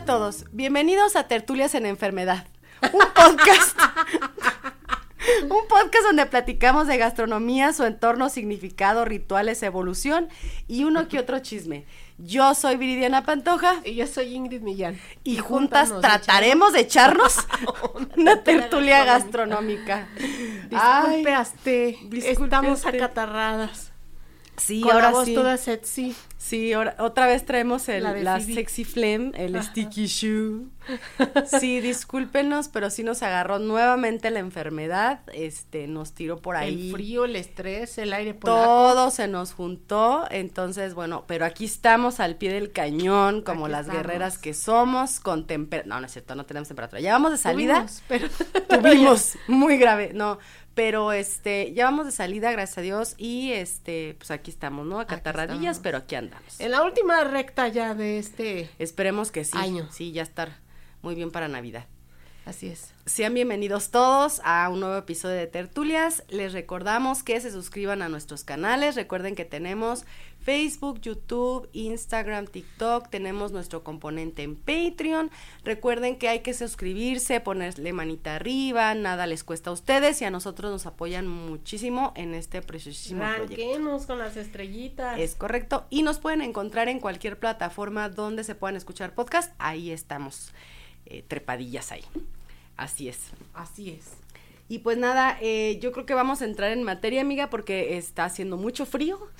A todos, bienvenidos a Tertulias en Enfermedad, un podcast. un podcast donde platicamos de gastronomía, su entorno, significado, rituales, evolución y uno que otro chisme. Yo soy Viridiana Pantoja. Y yo soy Ingrid Millán. Y, juntas, trataremos de echarnos una tertulia gastronómica. Disculpe, estamos acatarradas. Sí, Con ahora la voz sí. toda sexy. Sí, ahora, otra vez traemos el, La sexy flame, el sticky shoe. Sí, discúlpenos, pero sí nos agarró nuevamente la enfermedad, este, nos tiró por ahí. El frío, el estrés, el aire polaco. Todo se nos juntó, entonces, bueno, pero aquí estamos al pie del cañón, como Aquí las estamos. guerreras que somos, con temperatura, no, no es cierto, no tenemos temperatura, ya vamos de salida, Tuvimos, pero tuvimos, muy grave, no, pero este, ya vamos de salida, gracias a Dios, y este, pues aquí estamos, ¿no? Acatarradillas, pero aquí andamos. en la última recta ya de este. Esperemos que sí, Año. sí, ya estar muy bien para Navidad. Así es. Sean bienvenidos todos a un nuevo episodio de Tertulias. Les recordamos que se suscriban a nuestros canales. Recuerden que tenemos Facebook, YouTube, Instagram, TikTok. Tenemos nuestro componente en Patreon. Recuerden que hay que suscribirse, ponerle manita arriba. Nada les cuesta a ustedes y a nosotros nos apoyan muchísimo en este preciosísimo proyecto. Ranquenos con las estrellitas. Es correcto. Y nos pueden encontrar en cualquier plataforma donde se puedan escuchar podcast. Ahí estamos, eh, trepadillas ahí. Así es. Así es. Y pues nada, eh, yo creo que vamos a entrar en materia, amiga, porque está haciendo mucho frío.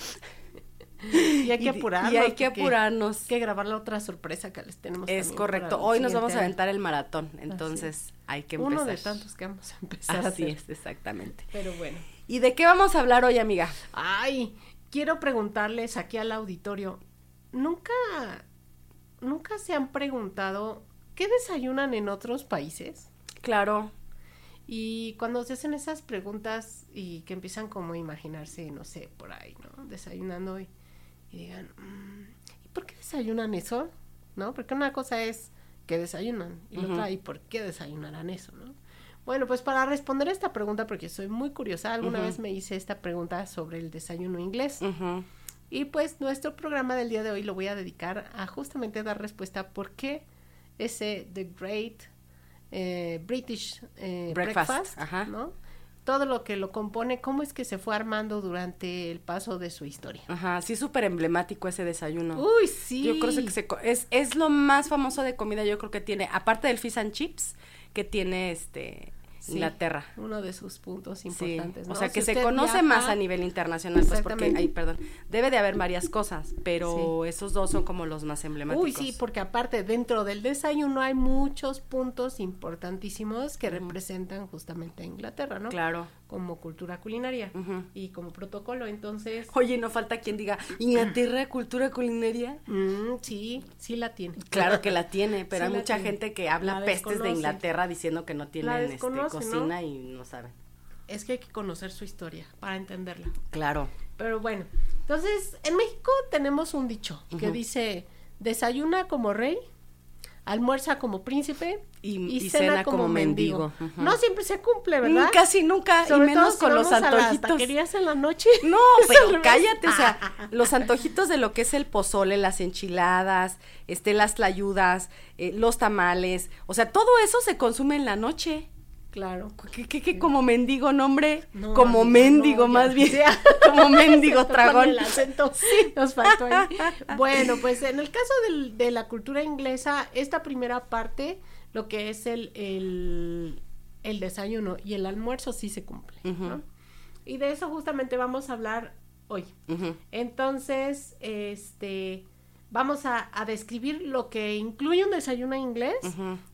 Y hay que apurarnos. Y hay que apurarnos. Hay que grabar la otra sorpresa que les tenemos. Es correcto. Hoy nos vamos a aventar el maratón, entonces hay que empezar. Uno de tantos que vamos a empezar Así es, exactamente. Pero bueno. ¿Y de qué vamos a hablar hoy, amiga? Ay, quiero preguntarles aquí al auditorio, ¿nunca, nunca se han preguntado qué desayunan en otros países? Claro. Y cuando se hacen esas preguntas y que empiezan como a imaginarse, no sé, por ahí, ¿no? Desayunando y, y digan, "Mm, ¿y por qué desayunan eso? ¿No? Porque una cosa es que desayunan y la otra, ¿y por qué desayunarán eso? ¿no? Bueno, pues para responder esta pregunta, porque soy muy curiosa, alguna vez me hice esta pregunta sobre el desayuno inglés. Y pues nuestro programa del día de hoy lo voy a dedicar a justamente dar respuesta a por qué ese The Great eh, British eh, Breakfast, Breakfast, ajá. ¿no? Todo lo que lo compone, cómo es que se fue armando durante el paso de su historia. Ajá, sí, súper emblemático ese desayuno. Uy, sí. Yo creo que se es, es lo más famoso de comida, yo creo que tiene, aparte del fish and chips, que tiene este Sí, Inglaterra. Uno de sus puntos Sí, importantes. o sea Si que se conoce viaja- más a nivel internacional, pues porque, ay, perdón, debe de haber varias cosas, pero esos dos son como los más emblemáticos. Uy, sí, porque aparte dentro del desayuno hay muchos puntos importantísimos que representan justamente a Inglaterra, ¿no? Claro. Como cultura culinaria y como protocolo. Entonces, Oye, no falta quien diga, ¿Inglaterra cultura culinaria? mm, sí, sí la tiene. Claro que la tiene, pero Sí hay mucha tiene. gente que habla La pestes de. Inglaterra diciendo que no tienen este, cocina y no saben. Es que hay que conocer su historia para entenderla. Claro. Pero bueno, entonces en México tenemos un dicho que dice, desayuna como rey, almuerza como príncipe Y- y, y cena, cena como, como mendigo. No siempre se cumple, ¿verdad? Mm, Casi nunca, Sobre y menos todo con los antojitos. taquerías en la noche. No, pero cállate, o sea, los antojitos de lo que es el pozole, las enchiladas, este, las tlayudas, eh, los tamales, o sea, todo eso se consume en la noche. Claro. ¿Qué, qué, qué, como mendigo nombre? No, como mendigo, no, más bien. Sí. como mendigo tragón. el acento nos faltó ahí. Bueno, pues en el caso del- de la cultura inglesa, esta primera parte, lo que es el, el, el desayuno y el almuerzo sí se cumple. Y de eso justamente vamos a hablar hoy. Entonces, este, vamos a, a describir lo que incluye un desayuno inglés.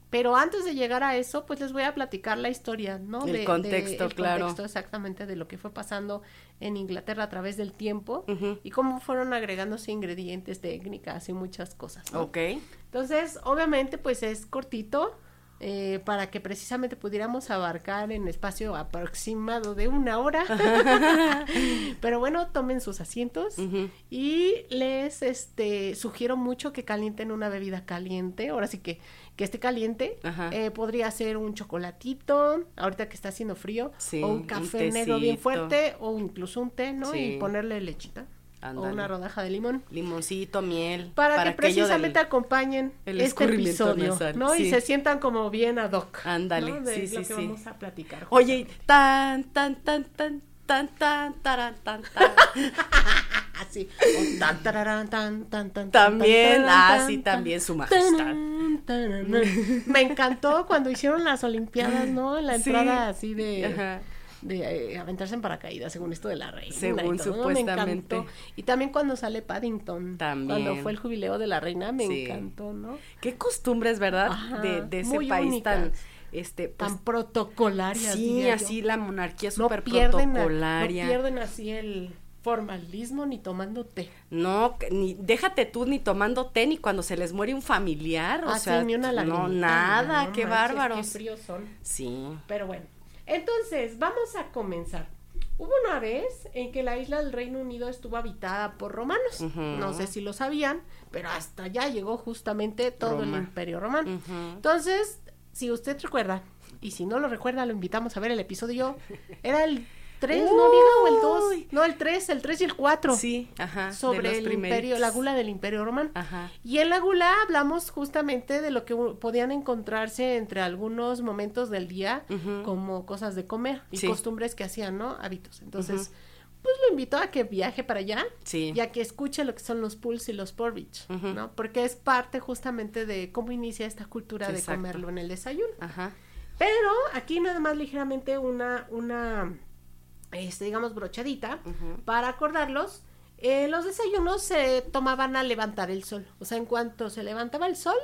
Pero antes de llegar a eso, pues les voy a platicar la historia, ¿no? El de, contexto, el claro. contexto exactamente de lo que fue pasando en Inglaterra a través del tiempo y cómo fueron agregándose ingredientes, técnicas y muchas cosas. ¿no? Ok. Entonces, obviamente, pues es cortito eh, para que precisamente pudiéramos abarcar en espacio aproximado de una hora. Pero bueno, tomen sus asientos y les este sugiero mucho que calienten una bebida caliente. Ahora sí que que esté caliente. Eh, podría ser un chocolatito, ahorita que está haciendo frío, Sí, o un un café negro bien fuerte, o incluso un té, ¿no? Sí. Y ponerle lechita. O Ándale. una rodaja de limón Limoncito, miel. para, que precisamente del- acompañen el este episodio, nasal, ¿no? Y se sientan como bien ad hoc. Ándale, ¿no? De sí, lo sí, que sí. vamos a platicar. Oye, tan, tan, tan, tan, tan, tan, taran, tan, tan. así. O tan, tararán, tan, tan, tan, También, tan, ah, tan, sí, tan, también su majestad. tan. Me encantó cuando hicieron las olimpiadas, ¿no? La Sí. entrada así de Ajá. De eh, aventarse en paracaídas, según esto de la reina. Según y todo, ¿no? Me supuestamente. Y también cuando sale Paddington. También. Cuando fue el jubileo de la reina, me Sí. encantó, ¿no? Qué costumbres, ¿verdad? Ajá, de, de ese país tan, este, pues, Tan protocolarias. sí, yo. así la monarquía no a- protocolaria. no pierden así el formalismo ni tomando té. No, ni, déjate tú ni tomando té ni cuando se les muere un familiar, o Ah, sí, sea, ni una no, nada, no qué manches, bárbaros. Qué fríos son. Sí, Pero bueno, entonces vamos a comenzar. Hubo una vez en que la isla del Reino Unido estuvo habitada por romanos. No sé si lo sabían, pero hasta allá llegó justamente todo Roma. el imperio romano. Entonces, si usted recuerda, y si no lo recuerda, lo invitamos a ver el episodio. Era el 3, no diga, o el 2. Uy. No, el 3, el 3 y el 4. sí, ajá, Sobre el imperio, la gula del imperio romano. Ajá, Y en la gula hablamos justamente de lo que podían encontrarse entre algunos momentos del día, como cosas de comer y Sí. costumbres que hacían, ¿no? Hábitos. Entonces, pues lo invito a que viaje para allá sí, y a que escuche lo que son los pulls y los porridge. ¿no? Porque es parte justamente de cómo inicia esta cultura de comerlo en el desayuno. ajá, Pero aquí nada más ligeramente una, una, este, digamos, brochadita ujú. para acordarlos. eh, los desayunos se tomaban al levantar el sol. O sea, en cuanto se levantaba el sol,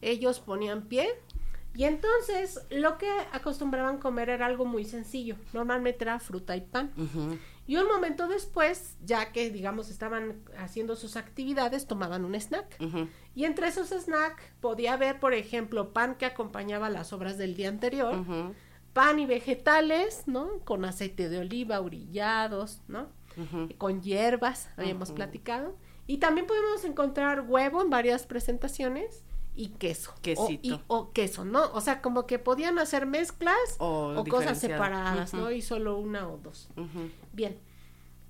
ellos ponían pie. Y entonces lo que acostumbraban comer era algo muy sencillo. Normalmente era fruta y pan. Y un momento después, ya que digamos estaban haciendo sus actividades, tomaban un snack. Y entre esos snacks podía haber, por ejemplo, pan que acompañaba las obras del día anterior. Pan y vegetales, ¿no? Con aceite de oliva, orillados, ¿no? Ujú. Con hierbas, habíamos platicado. Y también podemos encontrar huevo en varias presentaciones y queso. O, Quesito. y- o queso, ¿no? O sea, como que podían hacer mezclas O o cosas separadas, ¿no? Y solo una o dos. Bien.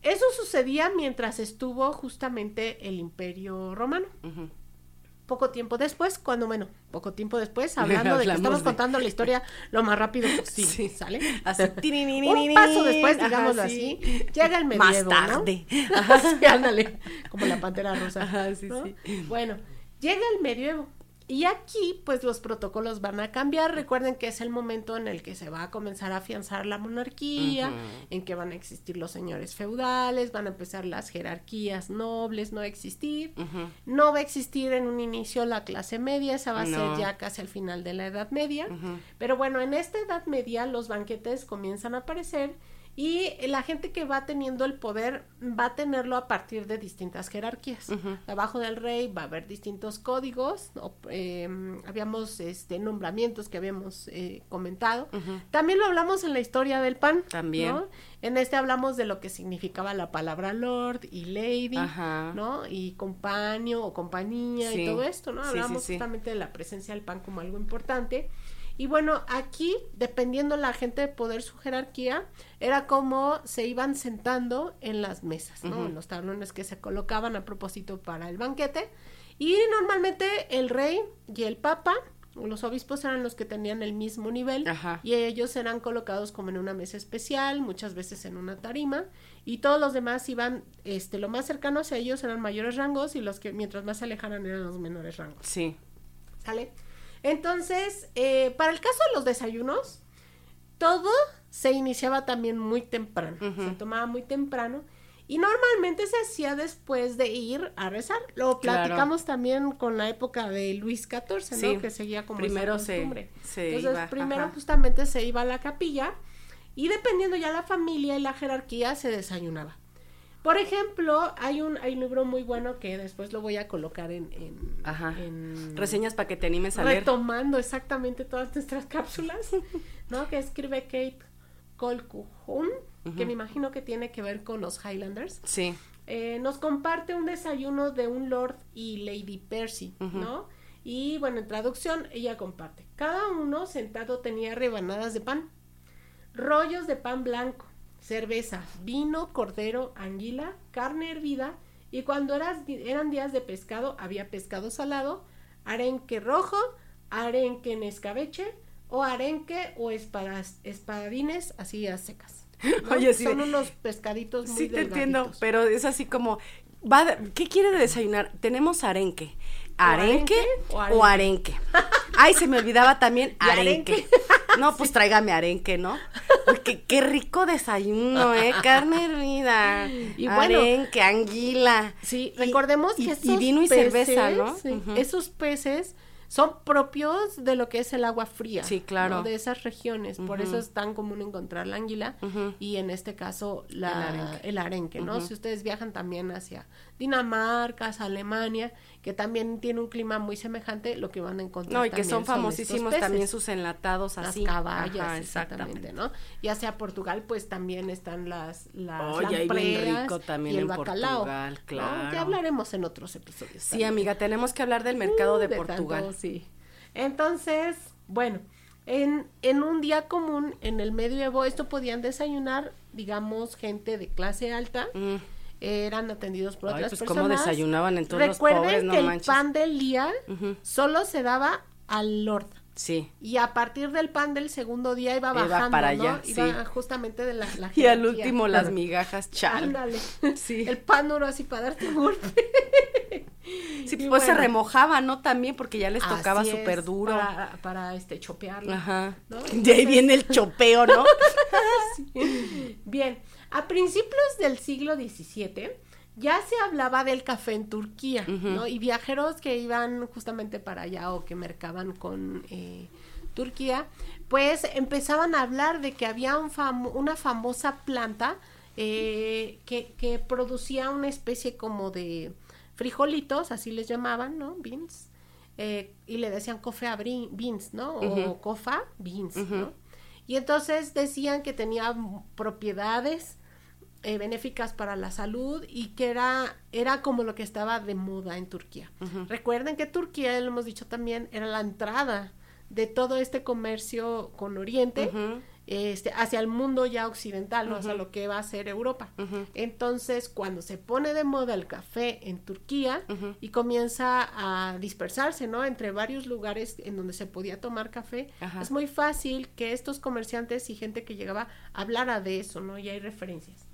Eso sucedía mientras estuvo justamente el Imperio Romano. Poco tiempo después, cuando, bueno, poco tiempo después, hablando de que estamos de- contando la historia lo más rápido posible, Sí. ¿sale? Así, Un paso después, Ajá, digámoslo sí. así, llega el Más medievo, tarde. ¿no? Ajá, sí, ándale, como la pantera rosa. Ajá, sí, ¿no? sí. Bueno, llega el medievo. Y aquí, pues los protocolos van a cambiar. Recuerden que es el momento en el que se va a comenzar a afianzar la monarquía, en que van a existir los señores feudales, van a empezar las jerarquías nobles, no va a existir. No va a existir en un inicio la clase media, esa va a No. ser ya casi al final de la Edad Media. Pero bueno, en esta Edad Media los banquetes comienzan a aparecer y la gente que va teniendo el poder va a tenerlo a partir de distintas jerarquías. Abajo del rey va a haber distintos códigos, o, eh, habíamos este nombramientos que habíamos eh, comentado. También lo hablamos en la historia del pan. También. ¿no? En este hablamos de lo que significaba la palabra lord y lady, Ajá. ¿no? Y compaño o compañía Sí. y todo esto, ¿no? Hablamos sí, sí. justamente de la presencia del pan como algo importante. Y bueno, aquí, dependiendo la gente de poder, su jerarquía, era como se iban sentando en las mesas, ¿no? En los tablones que se colocaban a propósito para el banquete. Y normalmente el rey y el papa, o los obispos eran los que tenían el mismo nivel Ajá. y ellos eran colocados como en una mesa especial, muchas veces en una tarima, y todos los demás iban, este, lo más cercano hacia ellos eran mayores rangos y los que mientras más se alejaran eran los menores rangos. Sí. ¿Sale? Entonces, eh, para el caso de los desayunos, todo se iniciaba también muy temprano, se tomaba muy temprano Y normalmente se hacía después de ir a rezar. Lo Claro. platicamos también con la época de Luis XIV, ¿no? Sí, Que seguía como primero esa se- costumbre. se Entonces, iba, primero ajá. justamente se iba a la capilla y dependiendo ya la familia y la jerarquía se desayunaba. Por ejemplo, hay un, hay un libro muy bueno que después lo voy a colocar en... en- Ajá. en- Reseñas para que te animes a leer. retomando exactamente todas nuestras cápsulas, ¿no? Que escribe Kate Colquhoun, que me imagino que tiene que ver con los Highlanders. Sí. Eh, nos comparte un desayuno de un Lord y Lady Percy, ¿no? Y bueno, en traducción, ella comparte. Cada uno sentado tenía rebanadas de pan, rollos de pan blanco, cerveza, vino, cordero, anguila, carne hervida, y cuando eras- eran días de pescado, había pescado salado, arenque rojo, arenque en escabeche, o arenque o espadas, espadines así a secas. ¿no? Oye, sí, Son unos pescaditos muy Sí te entiendo, pero es así como, va de- ¿qué quiere de desayunar? Tenemos arenque. ¿Arenque arenque o o arenque? Ay, se me olvidaba también ¿Y arenque. arenque? No, pues tráigame arenque, ¿no? Porque qué rico desayuno, ¿eh? Carne hervida, Y bueno- arenque, anguila. Sí, Y- recordemos y- que y esos vino y cerveza, ¿no? peces, sí. Esos peces son propios de lo que es el agua fría. Sí, claro. ¿no? De esas regiones. Por eso es tan común encontrar la anguila y en este caso la, El arenque. el arenque, ¿no? Si ustedes viajan también hacia Dinamarca, Alemania, que también tiene un clima muy semejante, lo que van a encontrar No, y que son famosísimos peces. también sus enlatados las así. caballas, Ajá, exactamente, ¿no? Ya sea Portugal, pues también están las, las Oye, ahí bien lampreas rico también y el en bacalao, Portugal, ¿no? claro. Ya hablaremos en otros episodios. Sí, también. amiga, tenemos que hablar del mercado Uh, de, tanto, Portugal. sí. Entonces, bueno, en, en un día común, en el medioevo, esto podían desayunar, digamos, gente de clase alta, Mm. Eran atendidos por Ay, otras pues, personas. ¿cómo desayunaban entonces los Recuerden pobres? No que el manches. pan del día solo se daba al lord. Sí. Y a partir del pan del segundo día iba Iba bajando, para ¿no? allá, Iba sí. justamente de la, la Y al último las migajas, chal. Ándale. Sí. El pan duro así para darte un golpe. Sí, Y pues se remojaba, ¿no? También porque ya les tocaba así súper duro. Para, para, este chopearlo. Ajá. ¿no? De ahí viene el chopeo, ¿no? Bien, a principios del siglo XVII ya se hablaba del café en Turquía, ¿no? Y viajeros que iban justamente para allá o que mercaban con eh, Turquía, pues empezaban a hablar de que había un una famosa planta eh, que, que producía una especie como de frijolitos, así les llamaban, ¿no? Beans. eh, y le decían coffea brin- beans, ¿no? O Ujú. cofa beans. ¿no? Y entonces decían que tenía propiedades eh, benéficas para la salud y que era, era como lo que estaba de moda en Turquía. Recuerden que Turquía, lo hemos dicho también, era la entrada de todo este comercio con Oriente. Este, hacia el mundo ya occidental, ¿no? hacia lo que va a ser Europa. Entonces, cuando se pone de moda el café en Turquía y comienza a dispersarse, ¿no? Entre varios lugares en donde se podía tomar café, Ajá. es muy fácil que estos comerciantes y gente que llegaba hablara de eso, ¿no? Y hay referencias.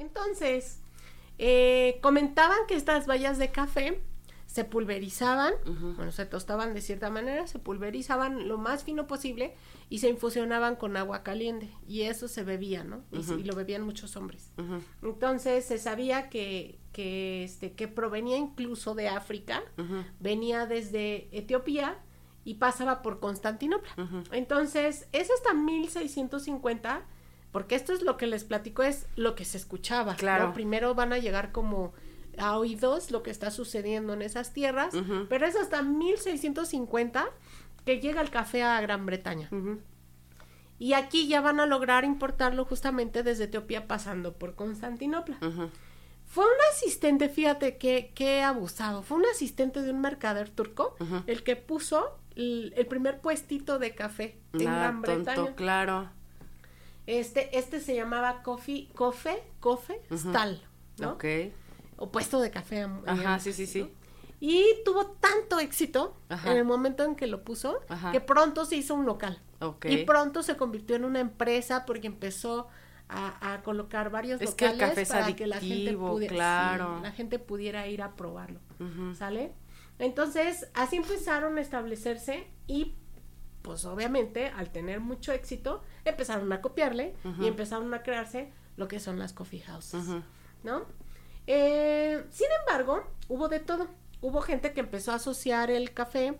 Entonces, eh, comentaban que estas bayas de café se pulverizaban, bueno, se tostaban de cierta manera, se pulverizaban lo más fino posible y se infusionaban con agua caliente y eso se bebía, ¿no? y, y, lo bebían muchos hombres. Entonces se sabía que, que, este, que provenía incluso de África, venía desde Etiopía y pasaba por Constantinopla. Entonces es hasta 1650 porque esto es lo que les platico, es lo que se escuchaba. Claro. Primero van a llegar como a oídos lo que está sucediendo en esas tierras, pero es hasta 1650 que llega el café a Gran Bretaña. Y aquí ya van a lograr importarlo justamente desde Etiopía pasando por Constantinopla. Fue un asistente, fíjate qué, qué abusado, fue un asistente de un mercader turco el que puso el, primer puestito de café en Gran Bretaña. claro. Este, este se llamaba Coffee, Coffee, Coffee Stall, ¿no? Ok o puesto de café. Ajá, sí, sí, sí. Y tuvo tanto éxito en el momento en que lo puso que pronto se hizo un local. Y pronto se convirtió en una empresa porque empezó a, colocar varios es locales que el café para que la gente, pudiera, claro. la gente pudiera ir a probarlo. ¿Sale? Entonces, así empezaron a establecerse y pues obviamente al tener mucho éxito empezaron a copiarle y empezaron a crearse lo que son las coffee houses, ¿no? Eh, sin embargo, hubo de todo. Hubo gente que empezó a asociar el café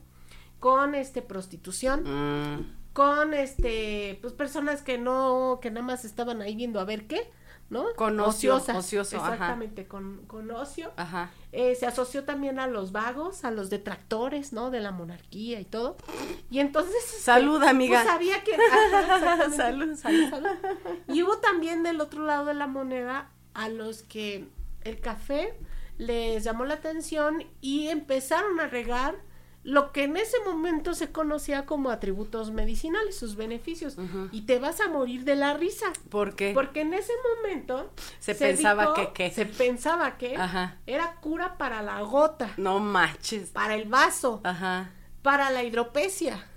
con este prostitución, mm. con este, pues personas que no, que nada más estaban ahí viendo a ver qué, ¿no? Con ocio, ocioso, exactamente, Con, con ocio. Ajá. Eh, se asoció también a los vagos, a los detractores, ¿no? De la monarquía y todo. Y entonces... Este, salud, amiga. Pues sabía que... salud, salud, salud. Y hubo también del otro lado de la moneda a los que el café les llamó la atención y empezaron a regar lo que en ese momento se conocía como atributos medicinales, sus beneficios. Y te vas a morir de la risa. ¿Por qué? Porque en ese momento se, pensaba que se pensaba que era cura para la gota. No manches. Para el vaso. Ajá. Para la hidropecia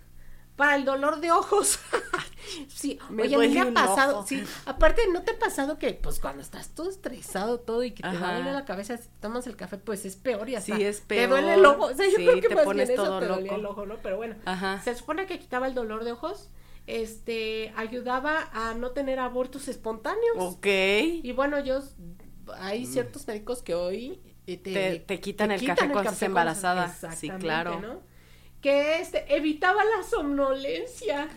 para el dolor de ojos. sí, me oye, me ha pasado, sí, aparte, ¿no te ha pasado que, pues, cuando estás todo estresado, todo, y que te duele la cabeza, si tomas el café, pues, es peor y así sí, es peor. te duele el ojo, o sea, yo sí, creo que te más pones bien todo eso te loco. el ojo, ¿no? Pero bueno, se supone que quitaba el dolor de ojos, este, ayudaba a no tener abortos espontáneos. Ok. Y bueno, yo, hay ciertos médicos que hoy te, te, te quitan el café cuando estás embarazada. Sí, claro. ¿no? Que este, evitaba la somnolencia.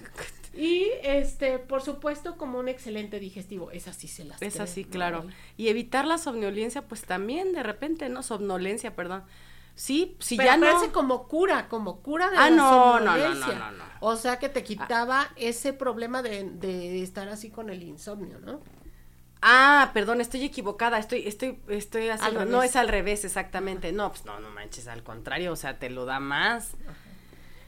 Y este, por supuesto, como un excelente digestivo. Es así se las Es así, claro. Y evitar la somnolencia, pues también de repente, ¿no? Somnolencia, perdón. Sí, si ya no. como cura, como cura de ah, la no, no, no, no, no, O sea que te quitaba ese problema de, de estar así con el insomnio, ¿no? Ah, perdón, estoy equivocada, estoy, estoy, estoy haciendo, no es al revés exactamente, no, pues no, no manches, al contrario, o sea, te lo da más.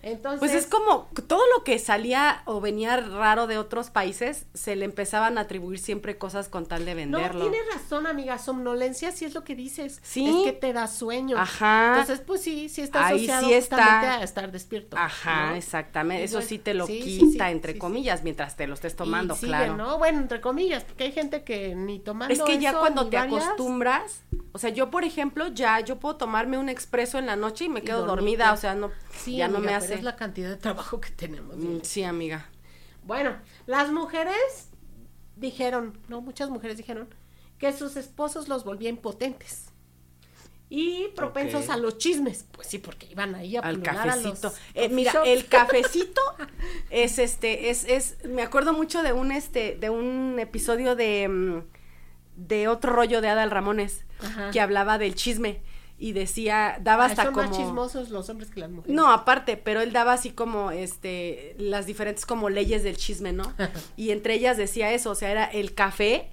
Entonces, pues es como todo lo que salía o venía raro de otros países, se le empezaban a atribuir siempre cosas con tal de venderlo. No, tienes razón, amiga, somnolencia sí es lo que dices. Sí. Es que te da sueño. Ajá. Entonces, pues sí, sí está Ahí asociado sí está. a estar despierto. Ajá, exactamente. Eso sí te lo quita, entre comillas, mientras te lo estés tomando, y claro. ¿no? Bueno, entre comillas, porque hay gente que ni tomando Es que ya cuando te varias, acostumbras, o sea, yo por ejemplo, ya yo puedo tomarme un expreso en la noche y me quedo dormida, o sea, no ya no me pero hace es la cantidad de trabajo que tenemos. Mm, Sí, amiga. Bueno, las mujeres dijeron, no, muchas mujeres dijeron que sus esposos los volvían impotentes y propensos a los chismes. Pues sí, porque iban ahí a al pulgar a los cafecito. Eh, mira, el cafecito es este, es, es, me acuerdo mucho de un este, de un episodio de, mm, de otro rollo de Adal Ramones, Ajá. que hablaba del chisme y decía, daba Ah, hasta son como más chismosos los hombres que las mujeres. No, aparte, pero él daba así como, este, las diferentes como leyes del chisme, ¿no? Y entre ellas decía eso, o sea, era el café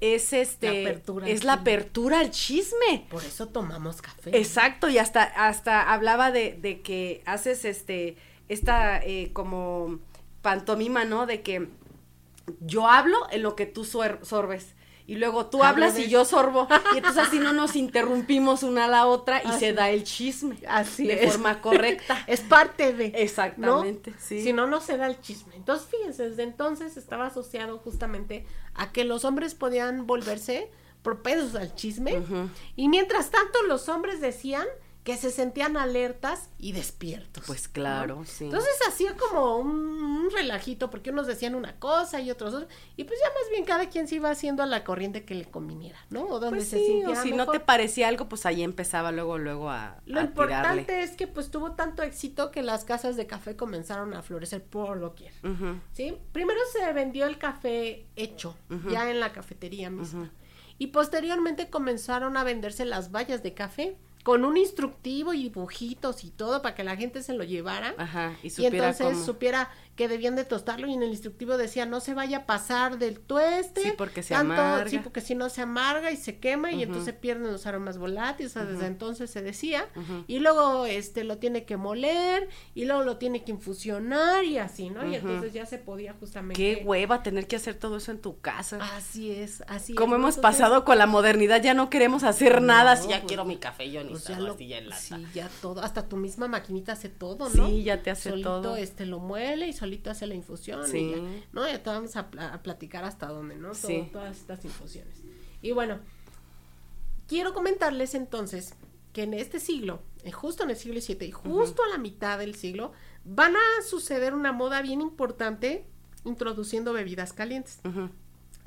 es este, La apertura es la chisme. apertura al chisme. Por eso tomamos café. Exacto, y hasta, hasta hablaba de, de que haces este, esta eh, como pantomima, ¿no? De que yo hablo en lo que tú sorbes. Y luego tú hablas y yo sorbo. Y entonces así no nos interrumpimos una a la otra y Así. se da el chisme. Así de es. forma correcta. Es parte de. Exactamente, ¿no? sí. Si no, no se da el chisme. Entonces, fíjense, desde entonces estaba asociado justamente a que los hombres podían volverse propensos al chisme. Y mientras tanto los hombres decían que se sentían alertas y despiertos. Pues claro, sí. Entonces hacía como un, relajito, porque unos decían una cosa y otros otra, y pues ya más bien cada quien se iba haciendo a la corriente que le conviniera, ¿no? O donde pues se sí, sintiera o si no te parecía algo, pues ahí empezaba luego, luego a Lo a importante tirarle. es que pues tuvo tanto éxito que las casas de café comenzaron a florecer por doquier. Ujú, ¿sí? Primero se vendió el café hecho, ya en la cafetería misma. Y posteriormente comenzaron a venderse las vallas de café con un instructivo y dibujitos y todo para que la gente se lo llevara. Ajá, y entonces cómo. supiera que debían de tostarlo y en el instructivo decía no se vaya a pasar del tueste. Sí, porque se tanto- amarga. Sí, porque si no se amarga y se quema y entonces pierden los aromas volátiles. O sea, desde entonces se decía. Y luego este lo tiene que moler y luego lo tiene que infusionar y así, ¿no? Y entonces ya se podía justamente. Qué hueva tener que hacer todo eso en tu casa. Así es, así es. Como hemos Entonces, pasado con la modernidad, ya no queremos hacer nada. Si ya pues, quiero mi café, yo ni pues ya lo, ya en lata. sí, ya todo, hasta tu misma maquinita hace todo, ¿no? Sí, ya te hace solito, todo. este, lo muele y solito hace la infusión Sí. y ya, ¿no? Ya te vamos a, pla- a platicar hasta dónde, ¿no? Todo- Sí. Todas estas infusiones. Y bueno, quiero comentarles entonces que en este siglo, eh, justo en el siglo XVII y justo a la mitad del siglo, van a suceder una moda bien importante introduciendo bebidas calientes.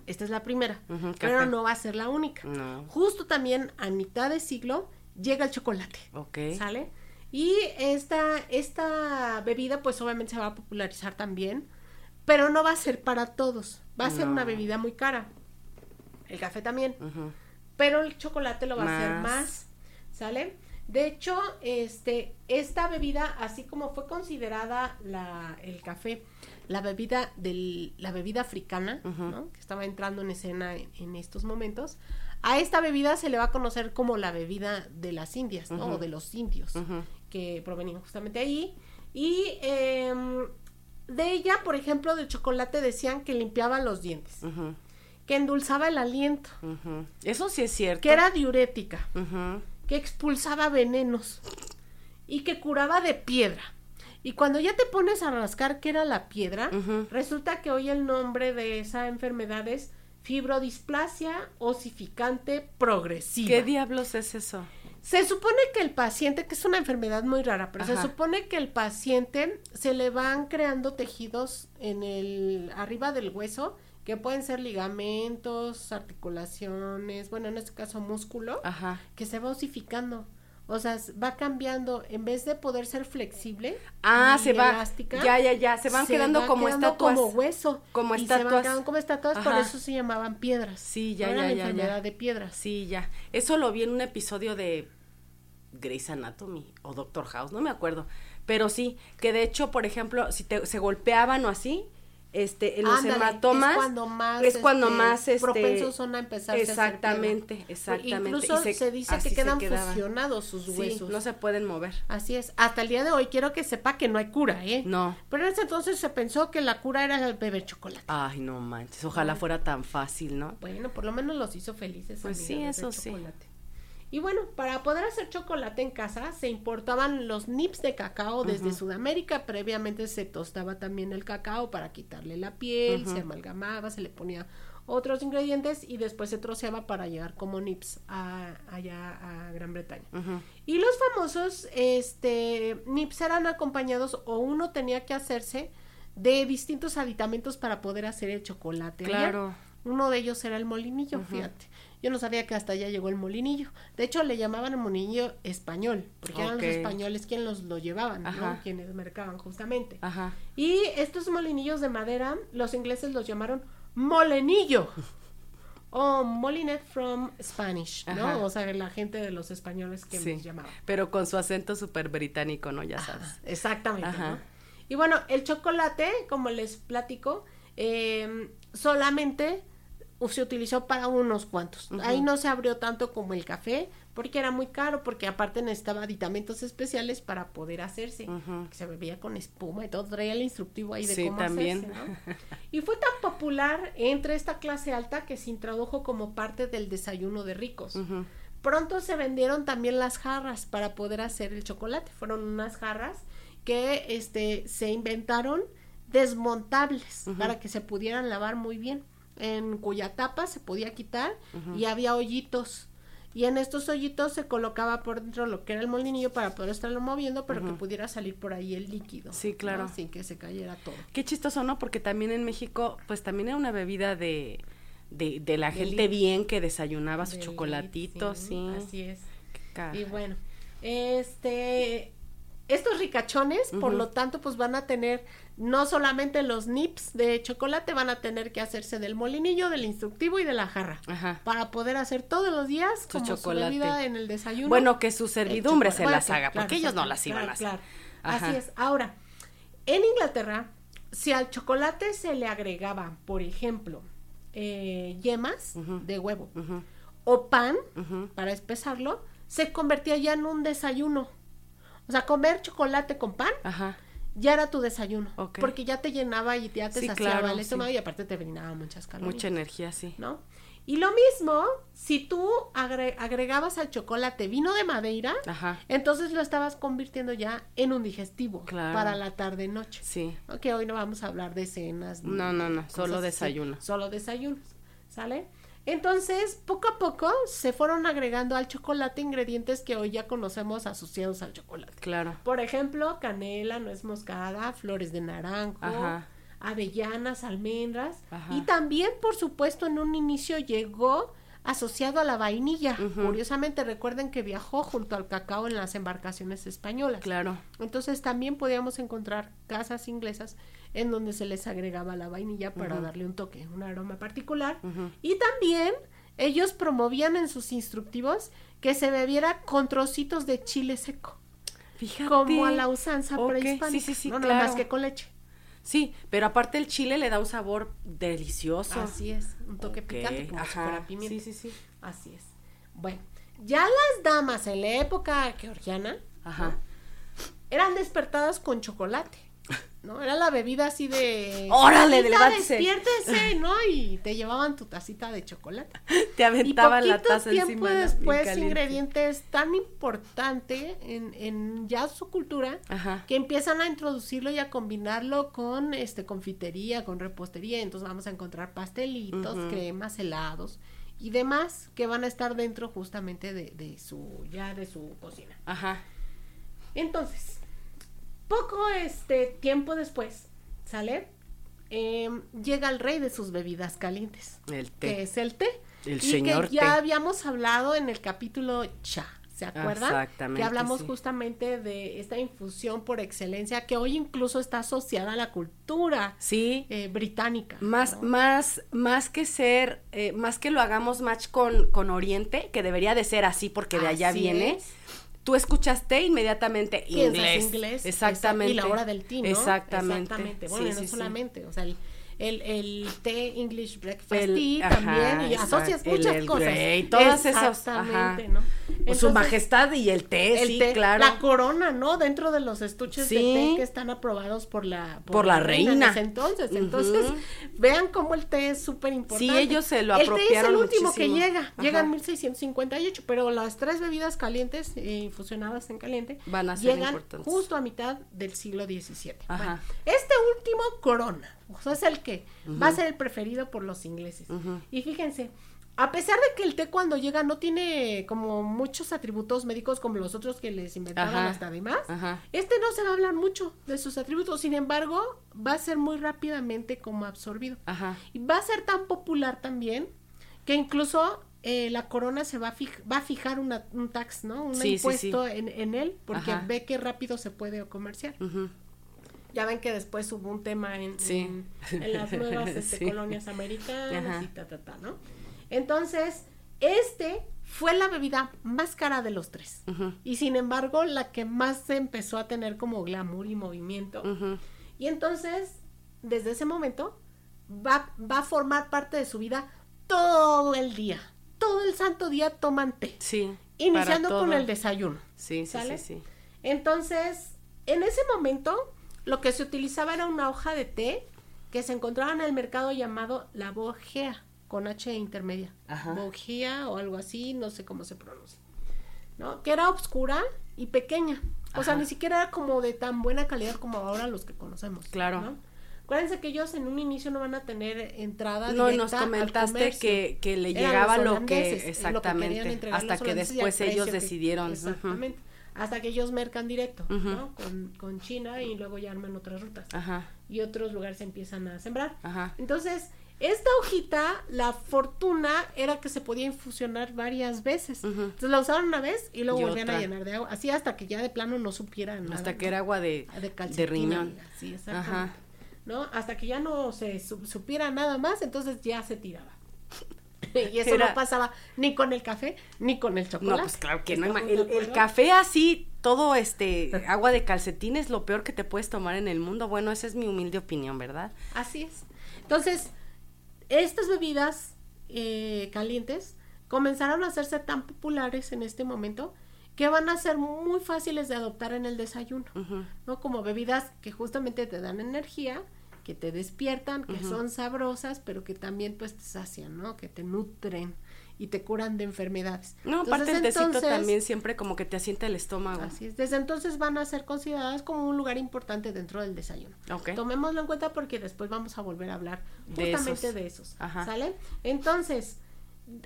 Esta es la primera, pero no va a ser la única. No. Justo también a mitad de siglo llega el chocolate. Ok. ¿Sale? Y esta, esta bebida pues obviamente se va a popularizar también, pero no va a ser para todos. Va a ser una bebida muy cara. El café también, pero el chocolate lo va a hacer Más. ¿Sale? De hecho, este, esta bebida, así como fue considerada la, el café, la bebida del, la bebida africana, ¿no? que estaba entrando en escena en, en estos momentos, a esta bebida se le va a conocer como la bebida de las Indias, ¿no? O de los indios. Que provenían justamente ahí. Y em, de ella, por ejemplo, del chocolate decían que limpiaba los dientes, que endulzaba el aliento. Eso sí es cierto. que era diurética que expulsaba venenos y que curaba de piedra. Y cuando ya te pones a rascar qué era la piedra, resulta que hoy el nombre de esa enfermedad es fibrodisplasia osificante progresiva. ¿Qué diablos es eso? Se supone que el paciente, que es una enfermedad muy rara, pero se supone que el paciente se le van creando tejidos en el arriba del hueso que pueden ser ligamentos, articulaciones, bueno, en este caso músculo, Ajá. que se va osificando. O sea, va cambiando, en vez de poder ser flexible Ah, se va. elástica, Ya, ya, ya. Se van quedando va como quedando estatuas. como hueso. Como y se van estatuas. quedando como estatuas, por Ajá. eso se llamaban piedras. Sí, ya, ya, la ya, enfermedad ya. de piedras. Sí, ya. Eso lo vi en un episodio de Grey's Anatomy o Doctor House, no me acuerdo. Pero sí, que de hecho, por ejemplo, si te, se golpeaban o así, este, en los Ándale, hematomas. es cuando más, es cuando este, más, este, propensos son a hacer Exactamente, exactamente. Incluso Y se, dice que quedan fusionados sus Sí, huesos. no se pueden mover. Así es. Hasta el día de hoy quiero que sepa que no hay cura, ¿eh? No. Pero en ese entonces se pensó que la cura era el beber chocolate. Ay, no manches. Ojalá fuera tan fácil, ¿no? Bueno, por lo menos los hizo felices. Pues sí, eso sí. chocolate. Y bueno, para poder hacer chocolate en casa se importaban los nips de cacao desde Sudamérica. Previamente se tostaba también el cacao para quitarle la piel, se amalgamaba, se le ponía otros ingredientes y después se troceaba para llegar como nips a, allá a Gran Bretaña. Y los famosos este, nips eran acompañados o uno tenía que hacerse de distintos aditamentos para poder hacer el chocolate. allá. Claro. Uno de ellos era el molinillo, fíjate. Yo no sabía que hasta allá llegó el molinillo. De hecho, le llamaban el molinillo español, porque eran los españoles quienes los, lo llevaban, ¿no? Quienes mercaban justamente. Ajá. Y estos molinillos de madera, los ingleses los llamaron molenillo. o molinet from Spanish, ¿no? Ajá. O sea, la gente de los españoles que Sí. los llamaban. Pero con su acento súper británico, ¿no? Ya sabes. Exactamente. Ajá. ¿no? Y bueno, el chocolate, como les platico, eh, solamente se utilizó para unos cuantos. Ahí no se abrió tanto como el café, porque era muy caro, porque aparte necesitaba aditamentos especiales para poder hacerse. Se bebía con espuma y todo, traía el instructivo ahí de Sí, cómo también. hacerse, ¿no? Y fue tan popular entre esta clase alta que se introdujo como parte del desayuno de ricos. Pronto se vendieron también las jarras para poder hacer el chocolate. Fueron unas jarras que este se inventaron desmontables para que se pudieran lavar muy bien. En cuya tapa se podía quitar y había hoyitos. Y en estos hoyitos se colocaba por dentro lo que era el molinillo para poder estarlo moviendo, pero que pudiera salir por ahí el líquido. Sí, claro. Sin que se cayera todo. Qué chistoso, ¿no? Porque también en México, pues también era una bebida de, de, de la gente bien que desayunaba su chocolatito, sí. Así es. Y bueno, este, estos ricachones, por lo tanto, pues van a tener no solamente los nips de chocolate, van a tener que hacerse del molinillo, del instructivo y de la jarra. Ajá. Para poder hacer todos los días su como chocolate. su bebida en el desayuno. Bueno, que su servidumbre se las haga, porque ellos no las iban a hacer. Así es. Ahora, en Inglaterra, si al chocolate se le agregaba, por ejemplo, eh, yemas de huevo o pan para espesarlo, se convertía ya en un desayuno. O sea, comer chocolate con pan ya era tu desayuno. Porque ya te llenaba y ya te saciaba el estómago y aparte te brindaba muchas calorías. Mucha energía, sí. ¿No? Y lo mismo, si tú agregabas al chocolate vino de madeira, entonces lo estabas convirtiendo ya en un digestivo para la tarde-noche. Sí. Ok, hoy no vamos a hablar de cenas. No, no, no, solo desayuno. solo desayunos, ¿sale? Entonces, poco a poco se fueron agregando al chocolate ingredientes que hoy ya conocemos asociados al chocolate. Claro. Por ejemplo, canela, nuez moscada, flores de naranjo, avellanas, almendras. Y también, por supuesto, en un inicio llegó asociado a la vainilla. Curiosamente, recuerden que viajó junto al cacao en las embarcaciones españolas. Claro. Entonces también podíamos encontrar casas inglesas en donde se les agregaba la vainilla para darle un toque, un aroma particular. Y también ellos promovían en sus instructivos que se bebiera con trocitos de chile seco. Fíjate. Como a la usanza prehispánica. Sí, sí, sí, no, más que con leche. Sí, pero aparte el chile le da un sabor delicioso. Así es, un toque picante como Ajá. pimienta. Sí, sí, sí. Así es. Bueno, ya las damas en la época georgiana Ajá. eran despertadas con chocolate. ¿No? Era la bebida así de... ¡Órale, despiértese! ¿no? Y te llevaban tu tacita de chocolate. Te aventaban la taza tiempo después, ingredientes tan importante en, en ya su cultura, que empiezan a introducirlo y a combinarlo con este confitería, con repostería, entonces vamos a encontrar pastelitos, cremas, helados y demás que van a estar dentro justamente de, de su, ya de su cocina. Ajá. Entonces, poco este tiempo después, ¿sale? Em, llega el rey de sus bebidas calientes. El té. Que es el té. El y señor que ya habíamos hablado en el capítulo cha. ¿Se acuerdan? Exactamente. Que hablamos justamente de esta infusión por excelencia que hoy incluso está asociada a la cultura sí. Eh, británica. Más, más, más que ser, eh, más que lo hagamos match con, con Oriente, que debería de ser así porque de allá viene tú escuchaste inmediatamente inglés. inglés. Exactamente. Y la hora del té, ¿no? Exactamente. Exactamente. Bueno, no solamente, o sea, el, el, el té English breakfast tea también y asocias muchas cosas. Y todas esas. ¿no? su majestad y el té, sí, claro. La corona, ¿no? Dentro de los estuches de té que están aprobados por la por, la, reina. entonces, entonces vean cómo el té es súper importante. Sí, ellos se lo apropiaron El té es el último que llega, llega en 1658, pero las tres bebidas calientes infusionadas en caliente Van a llegan justo a mitad del siglo XVII. Bueno, este último corona o sea, es el que va a ser el preferido por los ingleses. Y fíjense, a pesar de que el té cuando llega no tiene como muchos atributos médicos como los otros que les inventaban hasta además, este no se va a hablar mucho de sus atributos, sin embargo, va a ser muy rápidamente como absorbido. Y va a ser tan popular también que incluso eh, la corona se va a, va a fijar un tax, ¿no? Un impuesto En, él, porque ve que rápido se puede comerciar. Ya ven que después hubo un tema en, en, las nuevas este, colonias americanas y ta, ta, ta, ¿no? Entonces, este fue la bebida más cara de los tres. Y sin embargo, la que más se empezó a tener como glamour y movimiento. Y entonces, desde ese momento, va, va a formar parte de su vida todo el día. Todo el santo día toman té. Sí. Iniciando con el desayuno. Sí, sí, sí, sí. Entonces, en ese momento, lo que se utilizaba era una hoja de té que se encontraba en el mercado llamado la bogea, con H intermedia. Bogea o algo así, no sé cómo se pronuncia. ¿No? Que era oscura y pequeña. O sea, ni siquiera era como de tan buena calidad como ahora los que conocemos. Claro. Acuérdense que ellos en un inicio no van a tener entrada No, nos comentaste que, que le llegaba lo que lo que exactamente entregar hasta que después ellos decidieron. ujú. Hasta que ellos mercan directo. ¿no? Con, con China y luego ya arman otras rutas. Ajá, Y otros lugares empiezan a sembrar. ajá. Entonces, esta hojita, la fortuna era que se podía infusionar varias veces. Entonces la usaron una vez y luego Y volvían a llenar de agua. Así hasta que ya de plano no supieran nada. Hasta que era agua de, de de riñón. Sí, exactamente. Ajá. ¿No? Hasta que ya no se su- supiera nada más, entonces ya se tiraba. y eso Era- no pasaba ni con el café ni con el chocolate. No, pues claro que no. ¿Estamos ima- de El, café así, todo este agua de calcetín es lo peor que te puedes tomar en el mundo. Bueno, esa es mi humilde opinión, ¿verdad? Así es. Entonces, estas bebidas eh, calientes comenzaron a hacerse tan populares en este momento que van a ser muy fáciles de adoptar en el desayuno. ¿no? Como bebidas que justamente te dan energía, que te despiertan, que son sabrosas, pero que también pues te sacian, ¿no? Que te nutren y te curan de enfermedades. No, Entonces, aparte el tecito entonces, también siempre como que te asienta el estómago. Así es. Desde entonces van a ser consideradas como un lugar importante dentro del desayuno. Ok. Tomémoslo en cuenta porque después vamos a volver a hablar De justamente esos. de esos. Ajá. ¿Sale? Entonces,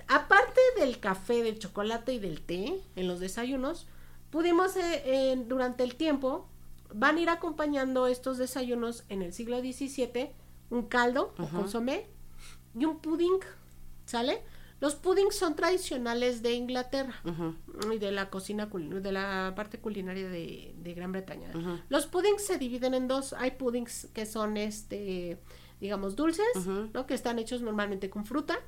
aparte del café, del chocolate y del té en los desayunos, pudimos eh, en- durante el tiempo van a ir acompañando estos desayunos en el siglo XVII un caldo o consomé y un pudding, ¿sale? Los puddings son tradicionales de Inglaterra y de la cocina de la parte culinaria de, de Gran Bretaña. Los puddings se dividen en dos. Hay puddings que son este digamos dulces. ¿no? Que están hechos normalmente con fruta.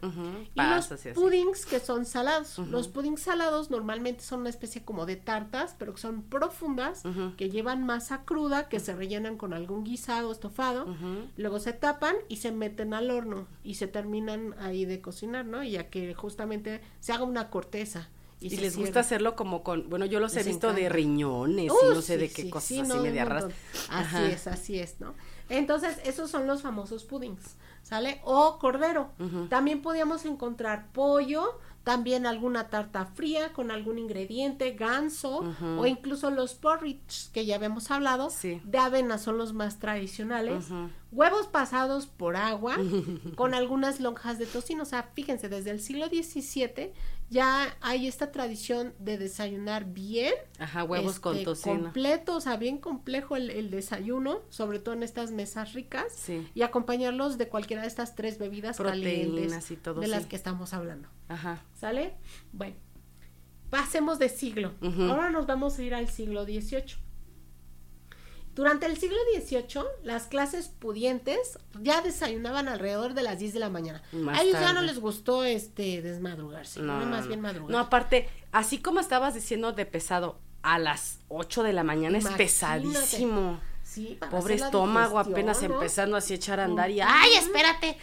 Y los y así. puddings que son salados. Los puddings salados normalmente son una especie como de tartas, pero que son profundas, que llevan masa cruda, que se rellenan con algún guisado estofado, luego se tapan y se meten al horno y se terminan ahí de cocinar, ¿no? Y ya que justamente se haga una corteza. Y, les gusta hacerlo como con, bueno, yo los he visto de riñones y Uh, no sé sí, de qué sí, cosas sí, así no, media. Así Ajá. es, así es, ¿no? Entonces, esos son los famosos puddings, ¿sale? O cordero. También podíamos encontrar pollo, también alguna tarta fría con algún ingrediente, ganso, o incluso los porridge, que ya habíamos hablado, Sí. de avena son los más tradicionales. Huevos pasados por agua, con algunas lonjas de tocino. O sea, fíjense, desde el siglo XVII ya hay esta tradición de desayunar bien. Ajá, huevos con este, tocino. Completo, o sea, bien complejo el, el desayuno, sobre todo en estas mesas ricas. Sí. Y acompañarlos de cualquiera de estas tres bebidas Proteínas calientes y todo, de las que estamos hablando. Ajá. ¿Sale? Bueno, pasemos de siglo. Ahora nos vamos a ir al siglo XVIII. Durante el siglo XVIII, las clases pudientes ya desayunaban alrededor de las 10 de la mañana. Más a ellos ya no les gustó este desmadrugarse, No, más bien madrugar. No, aparte, así como estabas diciendo de pesado, a las 8 de la mañana es pesadísimo. Sí, para Pobre estómago, apenas ¿no? empezando así a echar a andar y. ¡ay, espérate!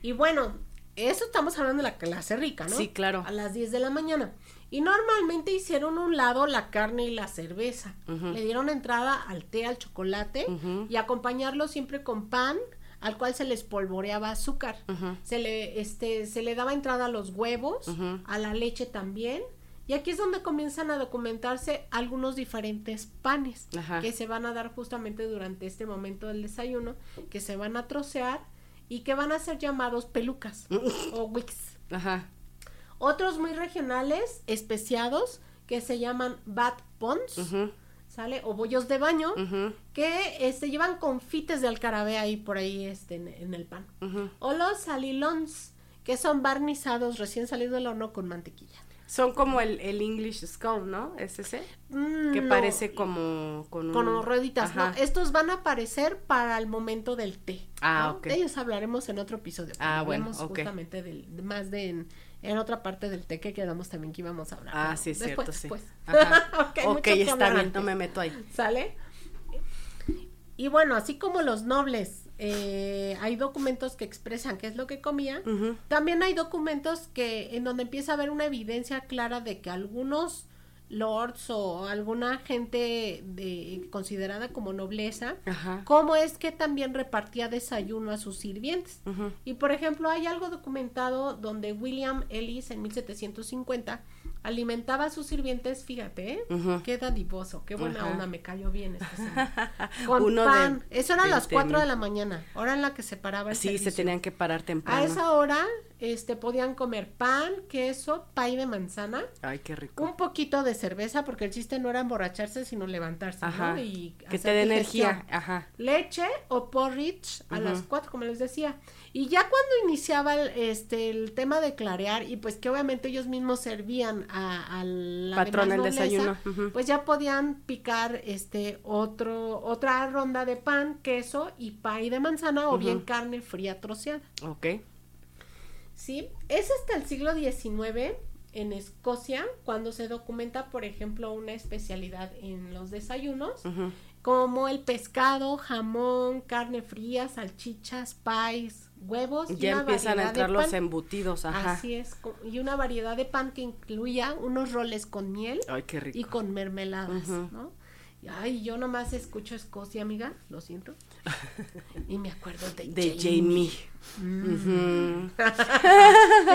Y bueno, eso estamos hablando de la clase rica, ¿no? Sí, claro. A las 10 de la mañana. Y normalmente hicieron un lado la carne y la cerveza. Le dieron entrada al té, al chocolate y acompañarlo siempre con pan al cual se les polvoreaba azúcar. Se le este se le daba entrada a los huevos, a la leche también. Y aquí es donde comienzan a documentarse algunos diferentes panes que se van a dar justamente durante este momento del desayuno, que se van a trocear y que van a ser llamados pelucas o wicks. Ajá. Otros muy regionales, especiados, que se llaman bat pons, Ujú. ¿sale? O bollos de baño, que este, llevan confites de alcarabé ahí por ahí este, en, en el pan. O los salilons, que son barnizados recién salidos del horno con mantequilla. Son como el, el English scone, ¿no? ¿Es ese? Mm, Que no, parece como con con un- rueditas, Ajá. ¿no? Estos van a aparecer para el momento del té. Ah, ¿no? ok. De ellos hablaremos en otro episodio. Ah, bueno, hablemos ok. justamente del, de- más de en, en otra parte del té que quedamos también que íbamos a hablar. Ah, sí, es después, cierto, sí. después. Ajá. Ok, está bien, no me meto ahí. ¿Sale? Y bueno, así como los nobles, eh, hay documentos que expresan qué es lo que comía, también hay documentos que en donde empieza a haber una evidencia clara de que algunos lords o alguna gente de, considerada como nobleza, Ajá. cómo es que también repartía desayuno a sus sirvientes. Y por ejemplo, hay algo documentado donde William Ellis en 1750 alimentaba a sus sirvientes, fíjate, ¿eh? Ujú. Qué dadivoso, qué buena onda, me cayó bien este señor. Con Uno de pan. Eso era a las 20 4 de la mañana, hora en la que se paraba el Sí, se servicio. tenían que parar temprano. A esa hora, este, podían comer pan, queso, pay de manzana, Ay, qué rico. un poquito de cerveza, porque el chiste no era emborracharse, sino levantarse, Ajá. ¿no? Y que te dé energía. Ajá. leche o porridge a las 4, como les decía. Y ya cuando iniciaba el, este, el tema de clarear, y pues que obviamente ellos mismos servían a, a la Patrón el nobleza, desayuno, pues ya podían picar este otro, otra ronda de pan, queso y pay de manzana o bien carne fría troceada. Ok. ¿Sí? Es hasta el siglo XIX en Escocia cuando se documenta, por ejemplo, una especialidad en los desayunos, como el pescado, jamón, carne fría, salchichas, pies, huevos. y Ya una empiezan a entrar los embutidos. Ajá. Así es, y una variedad de pan que incluía unos roles con miel Ay, qué rico. y con mermeladas. ¿no? Y, Ay, yo nomás escucho Escocia, amiga, lo siento. Y me acuerdo de, De Jamie. Jamie.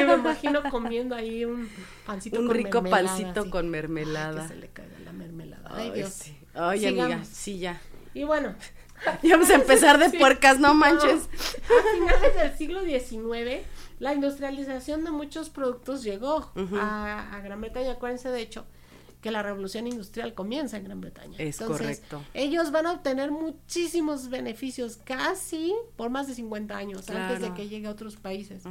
Y me imagino comiendo ahí un pancito Un con rico mermelada, pancito así. con Ay, mermelada. que se le caiga la mermelada. Ay, Ay, Dios. sí. Ay, amiga, sí, ya. Y bueno, Ya vamos a empezar de Sí. puercas, no no, manches. a finales del siglo XIX, la industrialización de muchos productos llegó a, a Gran Bretaña. Acuérdense, de hecho, que la revolución industrial comienza en Gran Bretaña. Es Entonces, correcto. Ellos van a obtener muchísimos beneficios, casi por más de 50 años, antes de que llegue a otros países.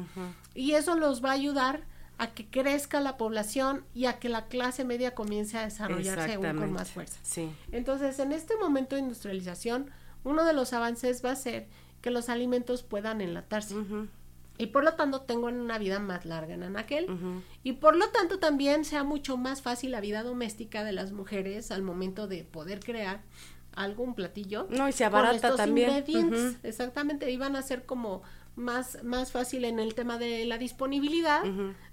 Y eso los va a ayudar a que crezca la población y a que la clase media comience a desarrollarse aún con más fuerza. Sí. Entonces, en este momento de industrialización, uno de los avances va a ser que los alimentos puedan enlatarse. Y por lo tanto tengan una vida más larga en aquel. Y por lo tanto también sea mucho más fácil la vida doméstica de las mujeres al momento de poder crear algún platillo. No, y se con abarata estos también. ingredientes. Ujú, Exactamente, iban a ser como más, más fácil en el tema de la disponibilidad,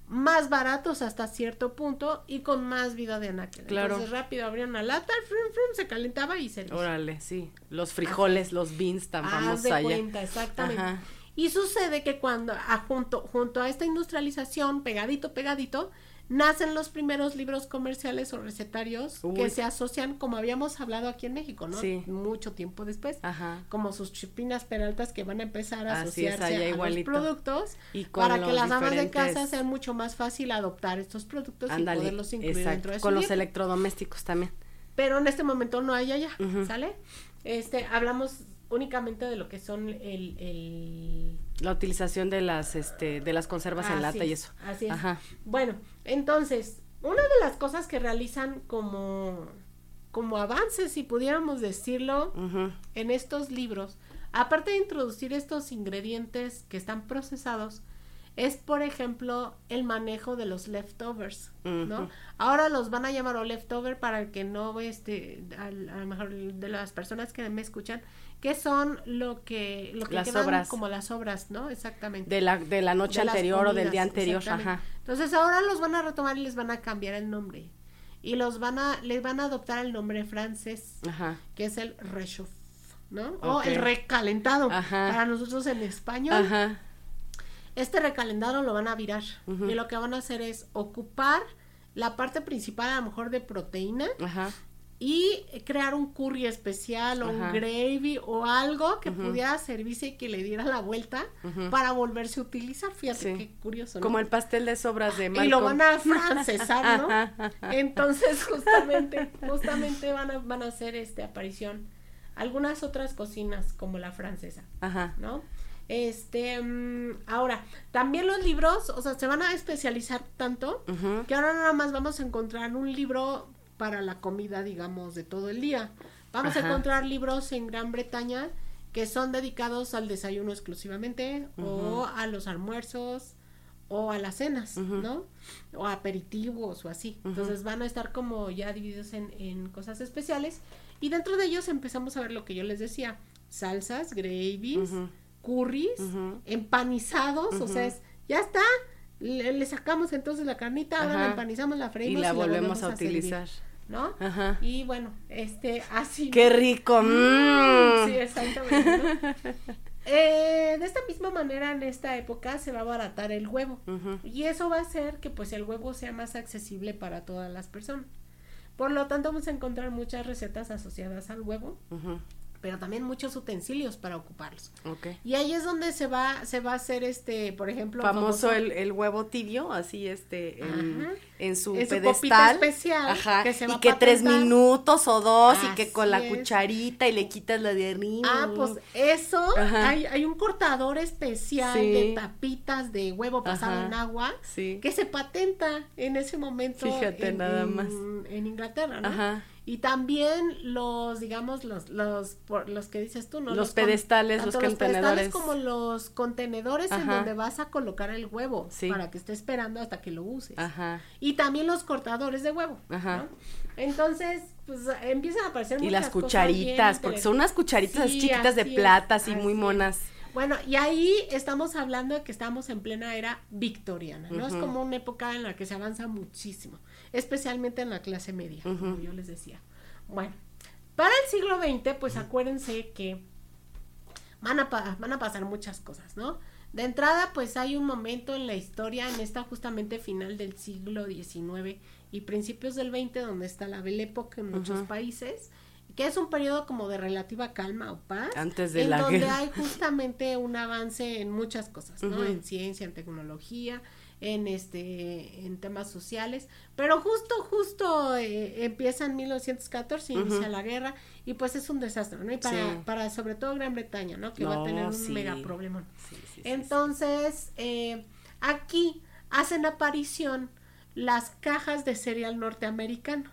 más baratos hasta cierto punto y con más vida de anaquel. Claro. Entonces rápido abrían una lata, frum, frum, se calentaba y se Órale, sí. Los frijoles, los beans tan famosos allá. cuenta, exactamente. Ajá. Y sucede que cuando a junto, junto a esta industrialización, pegadito, pegadito, nacen los primeros libros comerciales o recetarios Uy. que se asocian, como habíamos hablado aquí en México, ¿no? Sí. Mucho tiempo después. Ajá. Como sus chipinas peraltas que van a empezar a Así es, asociarse allá a igualito. los productos Y para que las amas de diferentes- casa sean mucho más fácil adoptar estos productos y poderlos incluir exacto. dentro de su Con los electrodomésticos también. pero en este momento no hay allá. ¿sale? Este, hablamos únicamente de lo que son el, el... La utilización de las, este, de las conservas en lata y es, eso. Así es. Ajá. Bueno, entonces, una de las cosas que realizan como, como avances, si pudiéramos decirlo, en estos libros, aparte de introducir estos ingredientes que están procesados, es, por ejemplo, el manejo de los leftovers. Ahora los van a llamar o leftover para el que no, este, a lo mejor de las personas que me escuchan, que son lo que, lo que Las quedan como las obras, ¿no? Exactamente. De la, de la noche De anterior o del día anterior. Ajá. Entonces ahora los van a retomar y les van a cambiar el nombre. Y los van a, les van a adoptar el nombre francés, Ajá. que es el réchauffe, ¿no? O el recalentado. Ajá. Para nosotros en español. Ajá. Este recalentado lo van a virar. Y lo que van a hacer es ocupar la parte principal, a lo mejor de proteína, Ajá. Y crear un curry especial o un gravy o algo que pudiera servirse y que le diera la vuelta para volverse a utilizar. Fíjate Sí. qué curioso. ¿no? Como el pastel de sobras de y lo Malcolm. van a francesar, ¿no? Entonces, justamente, justamente van a, van a hacer este aparición algunas otras cocinas como la francesa, Ajá. ¿no? Este, mm, ahora, también los libros, o sea, se van a especializar tanto que ahora nada más vamos a encontrar un libro para la comida, digamos, de todo el día. Vamos a encontrar libros en Gran Bretaña que son dedicados al desayuno exclusivamente o a los almuerzos o a las cenas. ¿no? O aperitivos o así. Entonces van a estar como ya divididos en, en cosas especiales y dentro de ellos empezamos a ver lo que yo les decía, salsas, gravies, curries, empanizados, o sea, es, ya está, le, le sacamos entonces la carnita, ahora la empanizamos, la Y freímos la volvemos a servir, utilizar. ¿No? Ajá. Y bueno, este, así. Qué rico. Mm, mm. Sí, exactamente. ¿no? eh, de esta misma manera en esta época se va a abaratar el huevo y eso va a hacer que pues el huevo sea más accesible para todas las personas. Por lo tanto vamos a encontrar muchas recetas asociadas al huevo, Ujú. Pero también muchos utensilios para ocuparlos. Ok. Y ahí es donde se va se va a hacer este, por ejemplo, Famoso el, el huevo tibio, así este, en, en su En su pedestal. especial, Ajá. que se va y que tres minutos o dos y que con la es. cucharita y le quitas la de arriba. Ah, pues eso, hay, hay un cortador especial Sí. de tapitas de huevo pasado Ajá. en agua Sí. que se patenta en ese momento Fíjate en, nada en- más. en Inglaterra, ¿no? Ajá. Y también los, digamos, los, los, por- los que dices tú, ¿no? Los pedestales, los contenedores. pedestales como los contenedores en donde vas a colocar el huevo Sí. para que esté esperando hasta que lo uses. Ajá. Y también los cortadores de huevo. Ajá. ¿no? Entonces, pues empiezan a aparecer Y las cosas cucharitas, porque son unas cucharitas Sí, chiquitas de plata, así así muy monas. Bueno, y ahí estamos hablando de que estamos en plena era victoriana, ¿no? Es como una época en la que se avanza muchísimo, especialmente en la clase media, como yo les decía. Bueno, para el siglo XX, pues acuérdense que van a, pa- van a pasar muchas cosas, ¿no? De entrada, pues hay un momento en la historia, en esta justamente final del siglo XIX y principios del XX, donde está la Belle Époque en muchos países, que es un periodo como de relativa calma o paz. Antes de en la donde guerra. hay justamente un avance en muchas cosas, ¿no? En ciencia, en tecnología, en este, en temas sociales, pero justo, justo eh, empieza en 1914, inicia Ujú. la guerra y pues es un desastre, ¿no? Y para, Sí. para sobre todo Gran Bretaña, ¿no? Que va a tener un sí. mega problema. Sí, Entonces, eh, aquí hacen aparición las cajas de cereal norteamericano.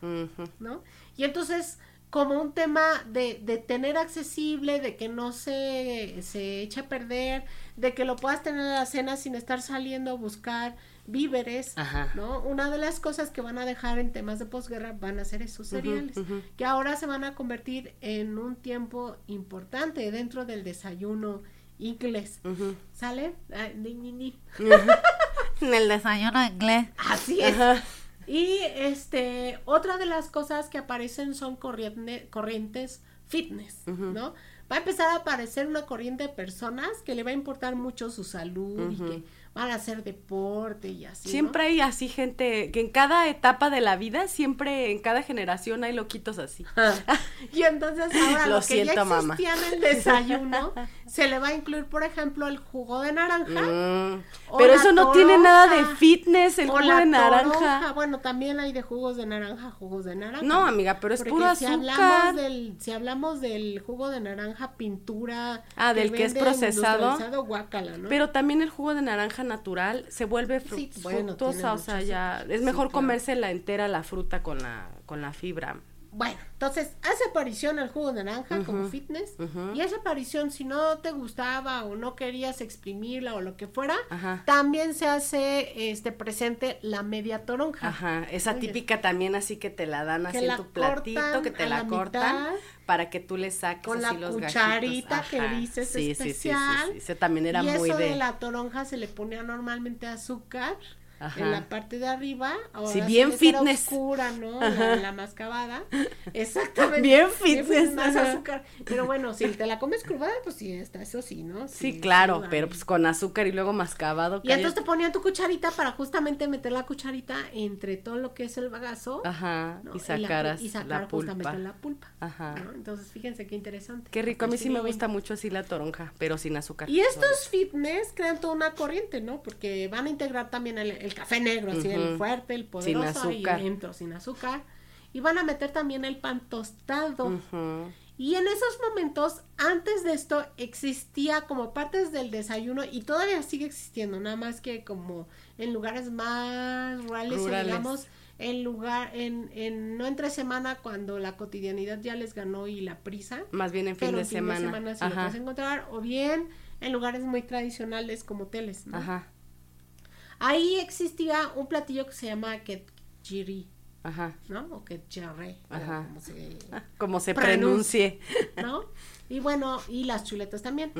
¿no? Y entonces, como un tema de, de tener accesible, de que no se, se eche a perder, de que lo puedas tener a la cena sin estar saliendo a buscar víveres, Ajá. ¿no? Una de las cosas que van a dejar en temas de posguerra van a ser esos cereales, que ahora se van a convertir en un tiempo importante dentro del desayuno inglés. ¿Sale? Ah, ni, ni, ni. En el desayuno inglés. Así es. Ajá. Y este, otra de las cosas que aparecen son corriente- corrientes fitness. ¿no? Va a empezar a aparecer una corriente de personas que le va a importar mucho su salud y que van a hacer deporte y así. ¿no? Siempre hay así gente que en cada etapa de la vida, siempre en cada generación hay loquitos así. y entonces ahora Lo lo, que ya siento, mamá. existía en el desayuno, se le va a incluir, por ejemplo, el jugo de naranja. Mm, Pero eso no tiene nada de fitness, el jugo de naranja. Bueno, también hay de jugos de naranja, jugos de naranja. No, amiga, pero es Porque puro si azúcar. hablamos del si hablamos del jugo de naranja pintura Ah, del que es procesado. guácala, ¿no? Pero también el jugo de naranja natural se vuelve fru- Sí, bueno, tiene o sea, ya es Sí, mejor claro. comerse la entera la fruta con la con la fibra. Bueno, entonces hace aparición el jugo de naranja como fitness y esa aparición si no te gustaba o no querías exprimirla o lo que fuera, Ajá. también se hace este presente la media toronja. Ajá, esa típica también así que te la dan así en tu platito, que te la, cortan mitad, para que tú le saques con así la los cucharita que dices sí, sí, sí, sí, especial. sí, ese también era y muy eso de, de la toronja se le ponía normalmente azúcar Ajá. en la parte de arriba. Ahora Sí, bien fitness. oscura, ¿no? La, la mascabada. Exactamente. Bien fitness, Más azúcar. Pero bueno, si te la comes cruda, pues sí, está, eso sí, ¿no? Sí, claro, pero pues con azúcar y luego mascabado. Y entonces te ponían tu cucharita para justamente meter la cucharita entre todo lo que es el bagazo. Ajá, ¿no? y sacaras y sacar la pulpa. justamente la pulpa. Ajá. ¿no? Entonces, fíjense qué interesante. Qué rico, a mí sí me gusta mucho así la toronja, pero sin azúcar. Y estos fitness crean toda una corriente, ¿no? Porque van a integrar también el, el café negro, así el fuerte, el poderoso, Sin azúcar. y dentro sin azúcar. Y van a meter también el pan tostado. Y en esos momentos, antes de esto, existía como partes del desayuno y todavía sigue existiendo, nada más que como en lugares más rurales, Rurales. digamos, en lugar, en, en, no entre semana cuando la cotidianidad ya les ganó y la prisa, Más bien en fin pero de en fin semana. de semana sí lo puedes encontrar, o bien en lugares muy tradicionales como hoteles, ¿no? Ajá. Ahí existía un platillo que se llama ketjiri, Ajá. ¿no? O ketjere, o Ajá. como se Como se Pronuncie. ¿no? Y bueno, y las chuletas también.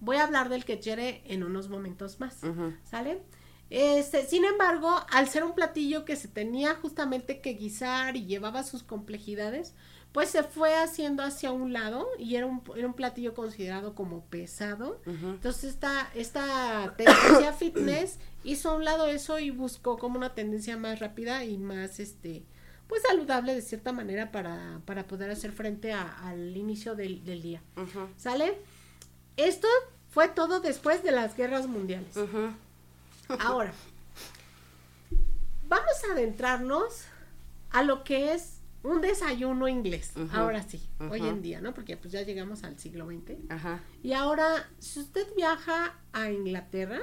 Voy a hablar del quechere en unos momentos más. ¿sale? Este, sin embargo, al ser un platillo que se tenía justamente que guisar y llevaba sus complejidades, pues se fue haciendo hacia un lado y era un, era un platillo considerado como pesado. Entonces esta, esta tendencia fitness hizo a un lado eso y buscó como una tendencia más rápida y más este pues saludable de cierta manera para, para poder hacer frente al inicio del, día. ¿Sale? Esto fue todo después de las guerras mundiales. Ahora, vamos a adentrarnos a lo que es un desayuno inglés. Ahora sí, hoy en día, ¿no? Porque pues ya llegamos al siglo XX. Y ahora, si usted viaja a Inglaterra,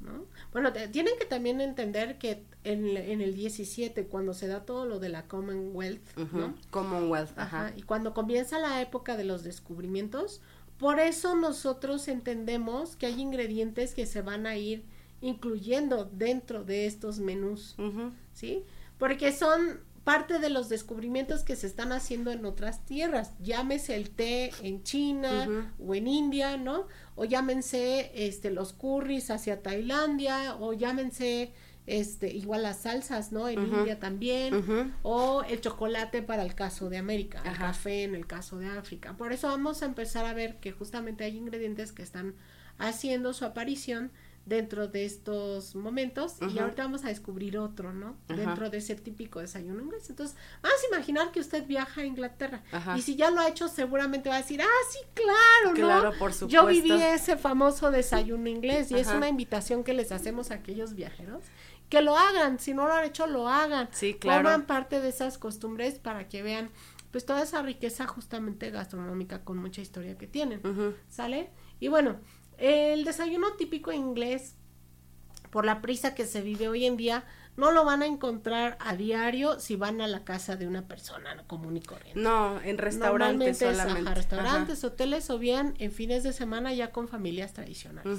¿no? Bueno, tienen que también entender que en, en, el 17, cuando se da todo lo de la Commonwealth, ¿no? Commonwealth, ajá. Y cuando comienza la época de los descubrimientos, por eso nosotros entendemos que hay ingredientes que se van a ir incluyendo dentro de estos menús, ¿sí? Porque son parte de los descubrimientos que se están haciendo en otras tierras, llámese el té en China o en India, ¿no? O llámense este los curries hacia Tailandia o llámense este igual las salsas, ¿no? En India también o el chocolate para el caso de América, el café en el caso de África. Por eso vamos a empezar a ver que justamente hay ingredientes que están haciendo su aparición dentro de estos momentos y ahorita vamos a descubrir otro, ¿no? Dentro de ese típico desayuno inglés. Entonces, vamos a imaginar que usted viaja a Inglaterra y si ya lo ha hecho seguramente va a decir, ah, sí, claro, ¿no? Claro, por supuesto. Yo viví ese famoso desayuno inglés y es una invitación que les hacemos a aquellos viajeros que lo hagan, si no lo han hecho, lo hagan. Sí, claro. Forman parte de esas costumbres para que vean pues toda esa riqueza justamente gastronómica con mucha historia que tienen, ¿sale? Y bueno, el desayuno típico inglés, por la prisa que se vive hoy en día, no lo van a encontrar a diario si van a la casa de una persona común y corriente. No, en restaurantes solamente. restaurantes, hoteles o bien en fines de semana ya con familias tradicionales.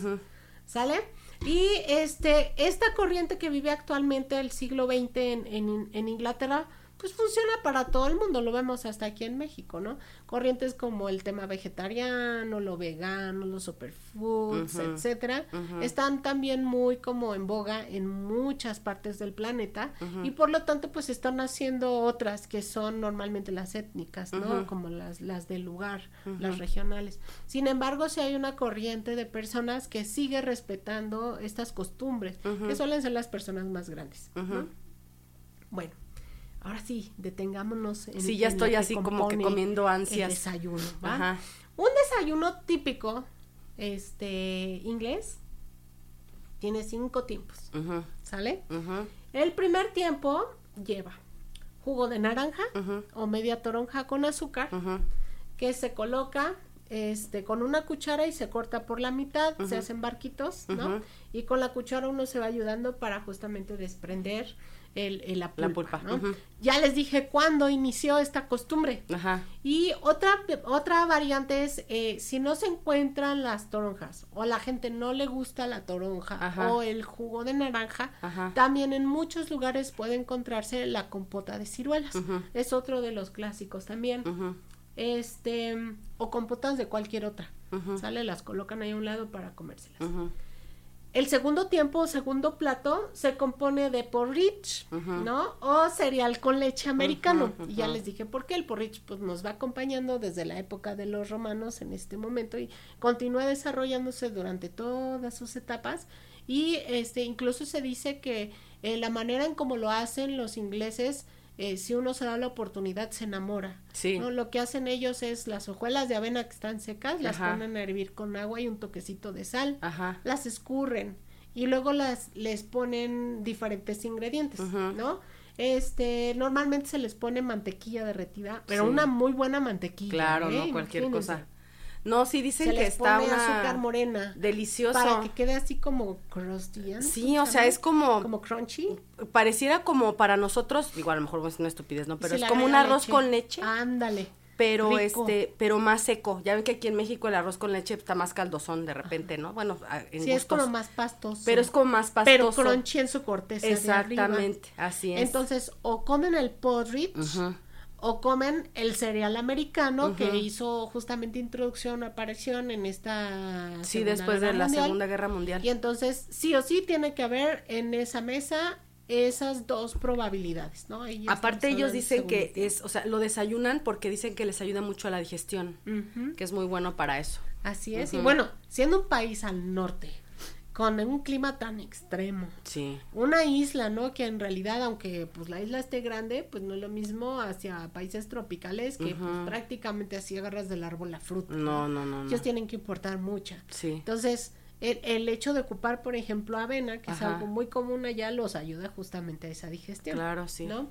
¿Sale? Y este, esta corriente que vive actualmente el siglo XX en, en, en Inglaterra, pues funciona para todo el mundo, lo vemos hasta aquí en México, ¿no? Corrientes como el tema vegetariano, lo vegano, los superfoods, etcétera, están también muy como en boga en muchas partes del planeta y por lo tanto pues están haciendo otras que son normalmente las étnicas, ¿no? Como las, las del lugar, las regionales. Sin embargo, si hay una corriente de personas que sigue respetando estas costumbres, que suelen ser las personas más grandes. Bueno, ahora sí, detengámonos en Sí, ya estoy así como que comiendo ansias. El desayuno, ¿va? Un desayuno típico, este, inglés, tiene cinco tiempos, ¿sale? El primer tiempo lleva jugo de naranja o media toronja con azúcar, que se coloca este, con una cuchara y se corta por la mitad, se hacen barquitos, ¿no? Y con la cuchara uno se va ayudando para justamente desprender el, la pulpa, ¿no? Ya les dije cuándo inició esta costumbre. Ajá. Y otra, otra variante es, eh, si no se encuentran las toronjas o a la gente no le gusta la toronja o el jugo de naranja, también en muchos lugares puede encontrarse la compota de ciruelas. Es otro de los clásicos también. Este, o compotas de cualquier otra. ¿Sale? Las colocan ahí a un lado para comérselas. El segundo tiempo, segundo plato, se compone de porridge, ¿no? O cereal con leche americano. y ya les dije por qué el porridge pues, nos va acompañando desde la época de los romanos en este momento y continúa desarrollándose durante todas sus etapas. Y este incluso se dice que eh, la manera en cómo lo hacen los ingleses eh, si uno se da la oportunidad, se enamora. Sí. ¿no? Lo que hacen ellos es las hojuelas de avena que están secas, las ponen a hervir con agua y un toquecito de sal, Ajá. las escurren y luego las les ponen diferentes ingredientes, ¿no? Este, normalmente se les pone mantequilla derretida, pero una muy buena mantequilla. Claro, no ¿eh? cualquier cosa. No, sí dicen que está una azúcar morena. Delicioso. Para que quede así como crusty. Sí, o sea, es como como crunchy. Pareciera como para nosotros, igual a lo mejor es una estupidez, ¿no? Pero es como un arroz con leche. Ándale. Pero este, pero más seco. Ya ven que aquí en México el arroz con leche está más caldosón de repente, ¿no? Bueno, en sí, es como más pastoso. Pero es como más pastoso. Pero crunchy en su corteza Exactamente, así es. Entonces, o comen el porridge, o comen el cereal americano que hizo justamente introducción, aparición en esta sí después de la Segunda Guerra Mundial y entonces sí o sí tiene que haber en esa mesa esas dos probabilidades, ¿no? Aparte ellos dicen que es, o sea, lo desayunan porque dicen que les ayuda mucho a la digestión, que es muy bueno para eso. Así es. Y bueno, siendo un país al norte, con un clima tan extremo, Sí. una isla, ¿no? Que en realidad, aunque pues la isla esté grande, pues no es lo mismo hacia países tropicales que pues, prácticamente así agarras del árbol la fruta. No, no, no, no. Ellos tienen que importar mucha. Sí. Entonces, el, el hecho de ocupar, por ejemplo, avena, que es algo muy común allá, los ayuda justamente a esa digestión. Claro, sí. ¿No?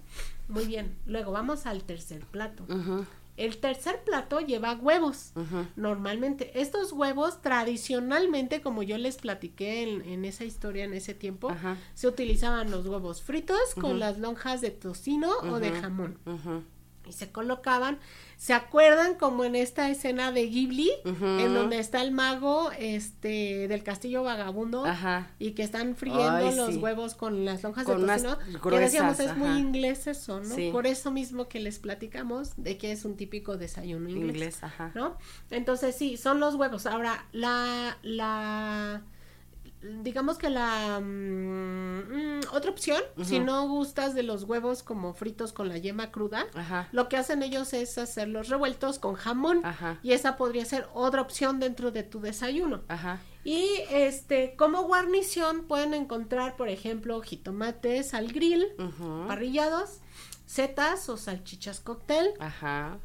Muy bien. Luego vamos al tercer plato. Ujú, El tercer plato lleva huevos. Normalmente, estos huevos tradicionalmente, como yo les platiqué en, en esa historia en ese tiempo, se utilizaban los huevos fritos con las lonjas de tocino o de jamón. Y se colocaban, ¿se acuerdan como en esta escena de Ghibli? En donde está el mago este del castillo vagabundo Ajá. y que están friendo Ay, los sí. huevos con las lonjas Con de tocino. que decíamos es muy inglés eso, ¿no? Sí. Por eso mismo que les platicamos de que es un típico desayuno inglés. Inglés, ajá. ¿no? Entonces sí, son los huevos. Ahora, la, la, digamos que la mm, mm, otra opción, si no gustas de los huevos como fritos con la yema cruda, Ajá. lo que hacen ellos es hacerlos revueltos con jamón. Ajá. Y esa podría ser otra opción dentro de tu desayuno. Ajá. Y este, como guarnición pueden encontrar, por ejemplo, jitomates al grill, parrillados, setas o salchichas cóctel. Ajá.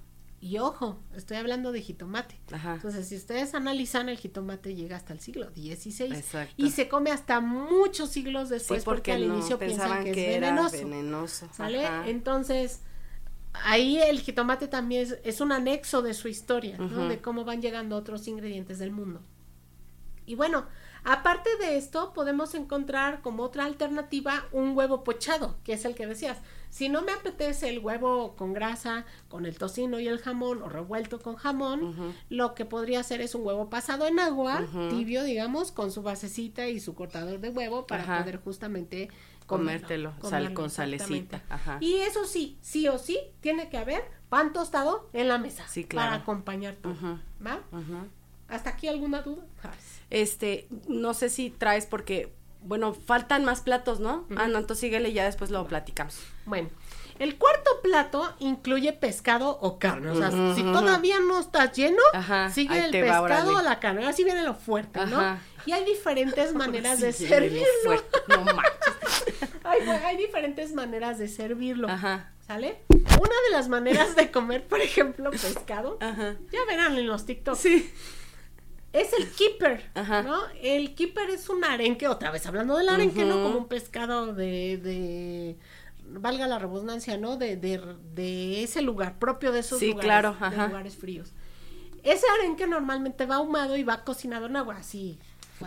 Y ojo, estoy hablando de jitomate. Ajá. Entonces, si ustedes analizan, el jitomate llega hasta el siglo XVI Exacto. y se come hasta muchos siglos Sí, después porque, porque, al no inicio pensaban que, que, es era venenoso. venenoso. ¿Sale? Ajá. Entonces, ahí el jitomate también es, es un anexo de su historia. De cómo van llegando otros ingredientes del mundo. Y bueno, aparte de esto, podemos encontrar como otra alternativa un huevo pochado, que es el que decías. Si no me apetece el huevo con grasa, con el tocino y el jamón, o revuelto con jamón, lo que podría hacer es un huevo pasado en agua, tibio, digamos, con su basecita y su cortador de huevo para Ajá. poder justamente Comértelo, sal con salecita. Ajá. Y eso sí, sí o sí, tiene que haber pan tostado en la mesa Sí, claro. para acompañar todo. ¿va? ¿Hasta aquí alguna duda? Este, no sé si traes porque, bueno, faltan más platos, ¿no? Ah, no, entonces síguele y ya después lo platicamos. Bueno, el cuarto plato incluye pescado o carne. O sea, si todavía no estás lleno, Ajá, sigue el va, pescado o la carne. Así viene lo fuerte, ¿no? Y hay diferentes maneras de servirlo. fuerte, No manches. Hay, hay diferentes maneras de servirlo. Ajá. ¿Sale? Una de las maneras de comer, por ejemplo, pescado, Ajá. ya verán en los TikToks, Sí. Es el keeper, Ajá. ¿no? El keeper es un arenque, otra vez hablando del arenque, ¿no? Como un pescado de, de valga la redundancia, ¿no? De, de, de ese lugar, propio de esos Sí, lugares, claro, de ajá. lugares fríos. Ese arenque normalmente va ahumado y va cocinado en agua, así.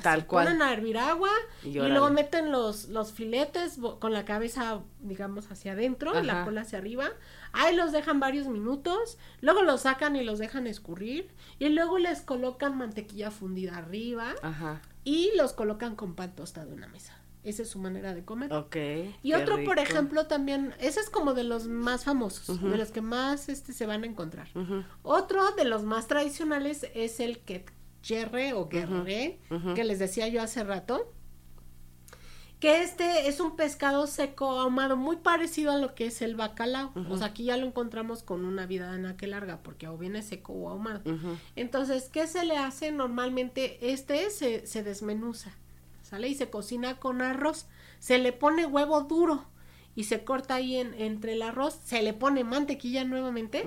Tal cual. Ponen a hervir agua Y luego meten los, los filetes con la cabeza, digamos, hacia adentro y la Ajá. cola hacia arriba. Ahí los dejan varios minutos, luego los sacan y los dejan escurrir y luego les colocan mantequilla fundida arriba Ajá. y los colocan con pan tostado en la mesa. Esa es su manera de comer. Ok. Y otro, por ejemplo, también, ese es como de los más famosos, de los que más este, se van a encontrar. Otro de los más tradicionales es el quetcherre o guerre, que les decía yo hace rato. Que este es un pescado seco ahumado muy parecido a lo que es el bacalao. O sea, aquí ya lo encontramos con una vida en aquel larga, porque o viene seco o ahumado. Entonces, ¿qué se le hace? Normalmente este se, se desmenuza, ¿sale? Y se cocina con arroz. Se le pone huevo duro y se corta ahí en, entre el arroz. Se le pone mantequilla nuevamente.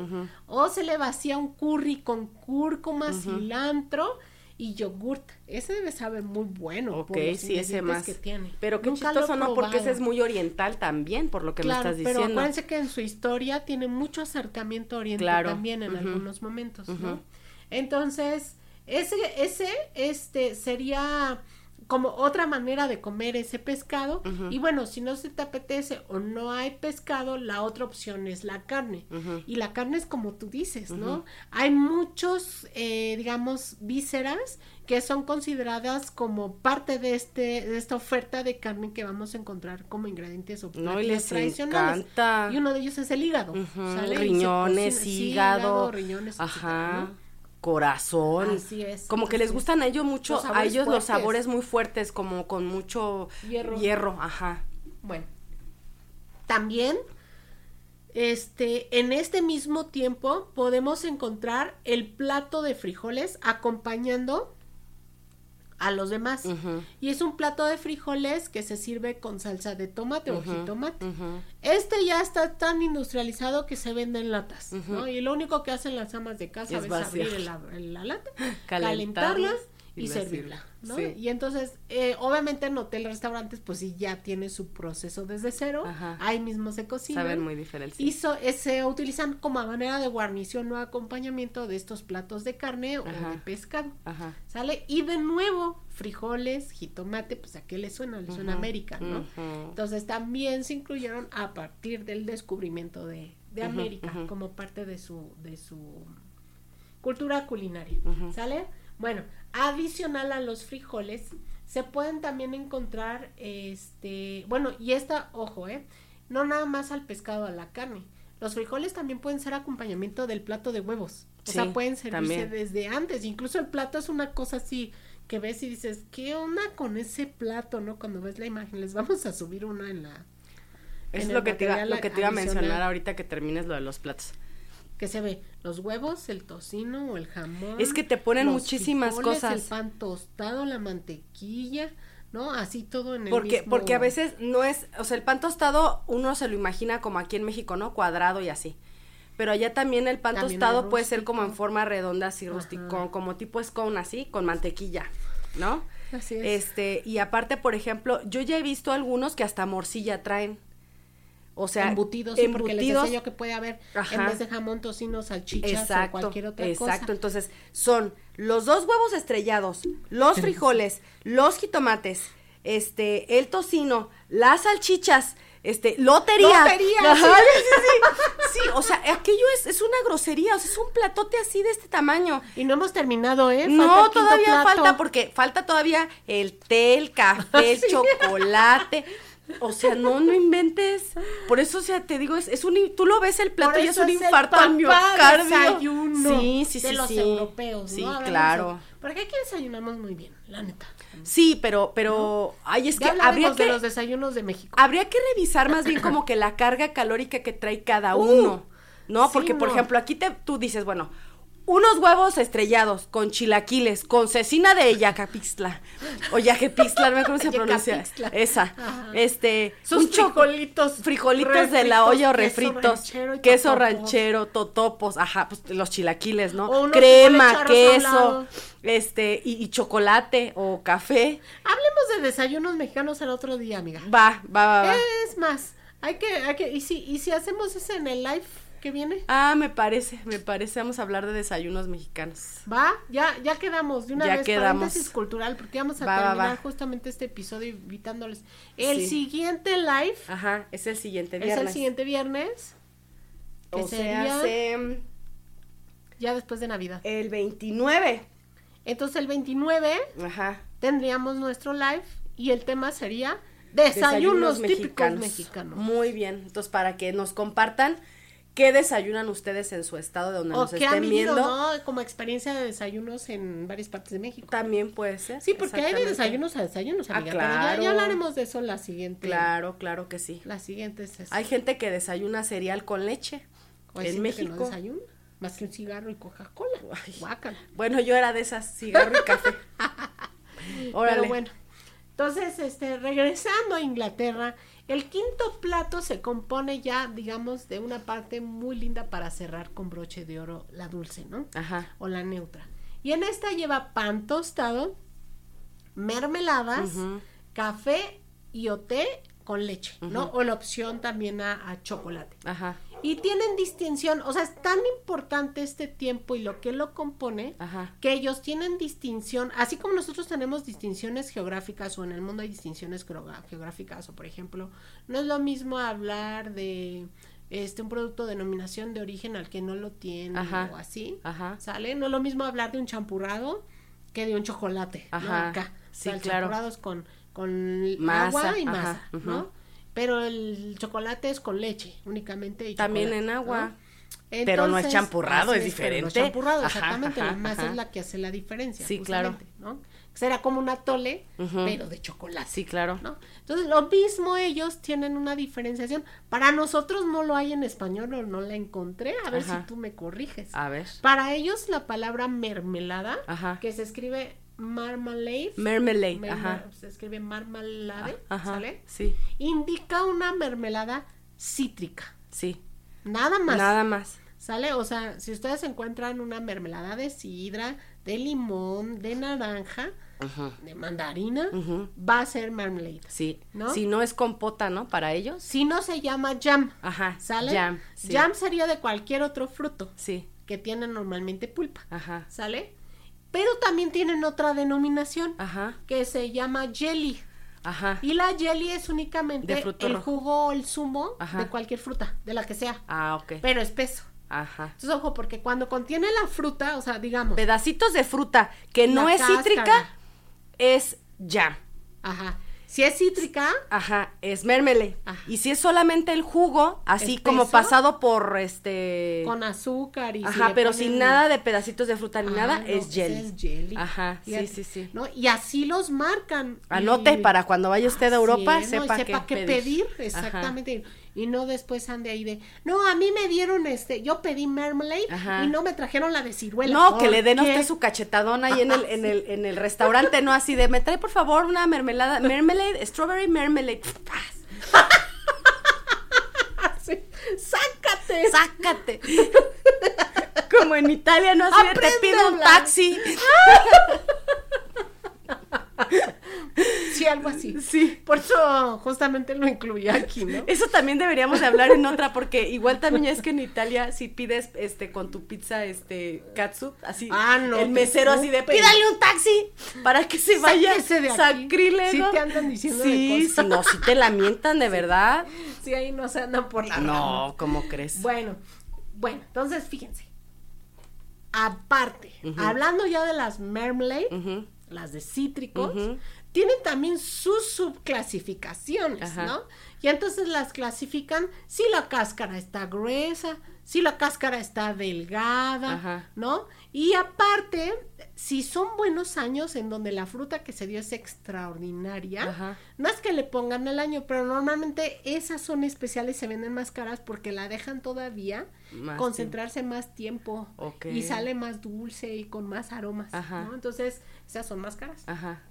O se le vacía un curry con cúrcuma, cilantro y yogurt. Ese debe saber muy bueno. Ok, por los sí, ese más. Que tiene. Pero qué Nunca chistoso, ¿no? Porque ese es muy oriental también, por lo que Claro, me estás pero diciendo. acuérdense que en su historia tiene mucho acercamiento oriental Claro, también en algunos momentos, ¿no? Entonces, ese, ese, este, sería como otra manera de comer ese pescado. Y bueno, si no se te apetece o no hay pescado, la otra opción es la carne. Y la carne es como tú dices, ¿no? Hay muchos, eh, digamos, vísceras que son consideradas como parte de este de esta oferta de carne que vamos a encontrar como ingredientes o No, y les tradicionales. encanta. Y uno de ellos es el hígado. Riñones, cocina- sí, hígado, riñones, Ajá. etcétera, ¿no? Corazón. Así es, Como que les es. gustan a ellos mucho, a ellos los sabores muy fuertes, como con mucho Hierro. hierro, ajá. Bueno, También, este, en este mismo tiempo podemos encontrar el plato de frijoles acompañando a los demás. Y es un plato de frijoles que se sirve con salsa de tomate o jitomate. ujú. Este ya está tan industrializado que se vende en latas, ¿no? Y lo único que hacen las amas de casa Es abrir la, la lata, Calentarla y y, la servirla. ¿No? Sí. Y entonces, eh, obviamente en hotel, restaurantes, pues sí ya tiene su proceso desde cero, Ajá. ahí mismo se cocina. Saben muy diferentes. Y so- eh, se utilizan como manera de guarnición o acompañamiento de estos platos de carne o de pescado. Ajá. ¿Sale? Y de nuevo, frijoles, jitomate, pues a qué le suena, le suena América, ¿no? Entonces también se incluyeron a partir del descubrimiento de, de América como parte de su, de su cultura culinaria. ¿Sale? Bueno, adicional a los frijoles, se pueden también encontrar, este, bueno, y esta, ojo, ¿eh? No nada más al pescado, a la carne. Los frijoles también pueden ser acompañamiento del plato de huevos. O Sí, sea, pueden servirse también. desde antes. Incluso el plato es una cosa así que ves y dices, ¿qué onda con ese plato, no? Cuando ves la imagen, les vamos a subir una en la... Es en lo que, te iba, lo que te iba a mencionar ahorita que termines lo de los platos. Que se ve los huevos, el tocino o el jamón. Es que te ponen muchísimas frijoles, cosas. El pan tostado, la mantequilla, ¿no? Así todo en el Porque, mismo- porque a veces no es, o sea, el pan tostado uno se lo imagina como aquí en México, ¿no? Cuadrado y así. Pero allá también el pan También tostado puede ser como en forma redonda, así Ajá. rústico, como tipo scone así, con mantequilla, ¿no? Así es. Este, y aparte, por ejemplo, yo ya he visto algunos que hasta morcilla traen. O sea, embutidos, sí, porque les embutidos. decía yo que puede haber Ajá. en vez de jamón, tocino, salchichas Exacto, o cualquier otra exacto. cosa. Entonces, son los dos huevos estrellados, los frijoles, los jitomates, este, el tocino, las salchichas, este, lotería. Lotería, Ajá, sí. sí, sí, sí. Sí, o sea, aquello es, es una grosería, o sea, es un platote así de este tamaño. Y no hemos terminado, ¿eh? Falta No, todavía plato. falta porque falta todavía el té, el café, el chocolate. O sea, no, no inventes. Por eso, o sea, te digo, es, es un, tú lo ves el plato y es un el infarto al miocardio. desayuno Sí, sí, sí, de los sí. europeos, Sí, ¿no? Claro. de- Porque aquí desayunamos muy bien, la neta. Sí, pero, pero, ay, es que habría hablaremos de que, los desayunos de México. habría que revisar más bien como que la carga calórica que trae cada Uh, uno, ¿no? sí, Porque, por no. ejemplo, aquí te, tú dices, bueno, unos huevos estrellados con chilaquiles, con cecina de Yacapixtla, o Yajepixtla, no me acuerdo cómo se pronuncia, Yacapixtla. esa, Ajá. este, Sus un frijolitos. frijolitos de la olla o refritos, queso ranchero queso totopos. ranchero, totopos, ajá, pues los chilaquiles, ¿no? O Crema, queso, este, y, y chocolate o café, Hablemos de desayunos mexicanos el otro día, amiga. va, va, va, va. Es más, hay que, hay que, y si, y si hacemos ese en el live que viene, Ah, me parece, me parece, vamos a hablar de desayunos mexicanos. va, ya, ya quedamos de una Ya vez quedamos. paréntesis cultural, porque vamos a Va, terminar va. justamente este episodio invitándoles. El Sí. siguiente live Ajá, es el siguiente es viernes. el siguiente viernes, que o sería sea, ya después de Navidad. el 29. Entonces el 29 Ajá. tendríamos nuestro live y el tema sería desayunos, típicos mexicanos. Muy bien. Entonces, para que nos compartan qué desayunan ustedes en su estado de donde O nos han estén vivido, viendo. ¿no? Como experiencia de desayunos en varias partes de México. También puede ser. Sí, porque hay de desayunos a desayunos, Ah, amiga. pero ya- claro. ya, hablaremos de eso la siguiente. Claro, claro que sí. La siguiente es esa. Hay gente que desayuna cereal con leche. O en gente que no México. desayuna, más que un cigarro y Coca-Cola. Bueno, yo era de esas, cigarro y café. Órale. Pero bueno. Entonces, este, regresando a Inglaterra, el quinto plato se compone ya, digamos, de una parte muy linda para cerrar con broche de oro, la dulce, ¿no? Ajá. O la neutra. Y en esta lleva pan tostado, mermeladas, café y o té con leche, ¿no? O la opción también a, a chocolate. Ajá. Y tienen distinción, o sea, es tan importante este tiempo y lo que lo compone, Ajá. que ellos tienen distinción, así como nosotros tenemos distinciones geográficas o en el mundo hay distinciones geográficas o por ejemplo, no es lo mismo hablar de este un producto de denominación de origen al que no lo tiene Ajá. o así, Ajá. ¿sale? No es lo mismo hablar de un champurrado que de un chocolate. Acá. Sí, O sea, el claro. champurrado es con, con Masa, agua y masa. ¿no? Pero el chocolate es con leche únicamente y También en agua. ¿no? pero no es champurrado, es no diferente. champurrado, Ajá, exactamente. ajá, la masa ajá. es la que hace la diferencia. Sí, claro. ¿no? Será como un atole, Ujú. pero de chocolate. Sí, claro. ¿no? Entonces, lo mismo ellos tienen una diferenciación. Para nosotros no lo hay en español o no la encontré. A ver si tú me corriges. A ver. Para ellos la palabra mermelada, Ajá. que se escribe marmalade, Mermelade, ajá. se escribe marmalade, Ajá. ¿sale? Sí, Indica una mermelada cítrica. sí. Nada más. Nada más. ¿Sale? O sea, si ustedes encuentran una mermelada de sidra, de limón, de naranja, de mandarina, va a ser marmalade. Sí. ¿No? Si no es compota, ¿no? Para ellos. Si no se llama jam, Ajá. ¿sale? Jam. Sí. Jam sería de cualquier otro fruto Sí. que tiene normalmente pulpa, Ajá. ¿sale? Pero también tienen otra denominación Ajá. que se llama jelly. Ajá. Y la jelly es únicamente el rojo. jugo o el zumo Ajá. de cualquier fruta, de la que sea, Ah, ok. pero espeso. Ajá. Entonces, ojo, porque cuando contiene la fruta, o sea, digamos, Pedacitos de fruta que no es cítrica es jam. ajá, si es cítrica, Ajá, es mermelade. Ajá. Y si es solamente el jugo, así Espeso. como pasado por este. con azúcar y Ajá, pero ponen- sin nada de pedacitos de fruta ni Ah, nada, no, es jelly. es jelly. Ajá, sí, sí, sí. ¿no? Y así los marcan. Anote Y- para cuando vaya usted a Europa, es, ¿no? Y sepa, sepa qué qué pedir. pedir, exactamente. Y no después ande ahí de, no, a mí me dieron este, yo pedí marmalade Ajá. y no me trajeron la de ciruela. No, que ¿Por le den usted su cachetadón ahí en el, en el, en el restaurante, no así de, me trae por favor una mermelada, mermelade, strawberry mermelade. Sí, Sácate. Sácate. Como en Italia, no así te pido un taxi. Sí, algo así. Sí. Por eso justamente lo incluí aquí, ¿no? Eso también deberíamos de hablar en otra, porque igual también es que en Italia, si pides este con tu pizza, este katsu, así, Ah, no el mesero así de pídale un taxi para que se vaya de sacrílego. Sí te andan diciendo de Sí, cosas. no, si te lamentan de verdad. Sí, ahí no se andan por la rama. No, ¿cómo crees? Bueno, bueno, entonces fíjense. Aparte, hablando ya de las marmalade, Ujú, las de cítricos. Tienen también sus subclasificaciones, Ajá. ¿no? Y entonces las clasifican si la cáscara está gruesa, si la cáscara está delgada, Ajá. ¿no? Y aparte, si son buenos años en donde la fruta que se dio es extraordinaria, Ajá. no es que le pongan el año, pero normalmente esas son especiales, se venden más caras porque la dejan todavía Más concentrarse más tiempo y sale más dulce y con más aromas. ¿no? Entonces, esas son más caras. Ajá.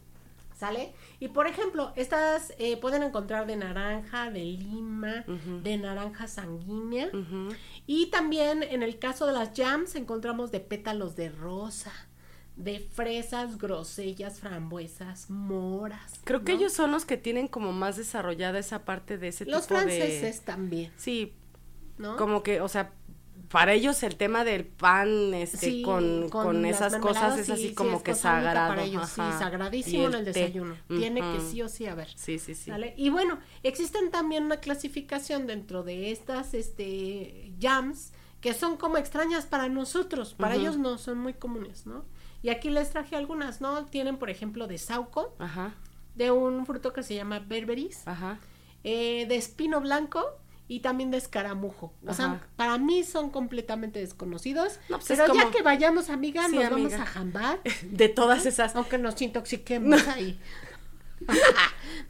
¿Sale? Y por ejemplo, estas eh, pueden encontrar de naranja, de lima, de naranja sanguínea. Y también en el caso de las jams encontramos de pétalos de rosa, de fresas, grosellas, frambuesas, moras. Creo que ellos son los que tienen como más desarrollada esa parte de ese Los tipo de... franceses también, Sí, ¿no? como que, o sea, para ellos el tema del pan, este, Sí, con, con, esas cosas es sí, así sí, como es que sagrado. Para ellos, sí, sagradísimo Y en el té. desayuno. Tiene que sí o sí haber. Sí, sí, sí. ¿Sale? Y bueno, existen también una clasificación dentro de estas este jams que son como extrañas para nosotros, para ellos no son muy comunes, ¿no? Y aquí les traje algunas, ¿no? Tienen, por ejemplo, de sauco, Ajá, de un fruto que se llama berberis, ajá. eh, de espino blanco y también de escaramujo. O sea, Ajá. para mí son completamente desconocidos. No, pues es pero ya que vayamos, amiga, Sí, nos amiga. vamos a jambar. De todas esas. Aunque nos intoxiquemos ahí.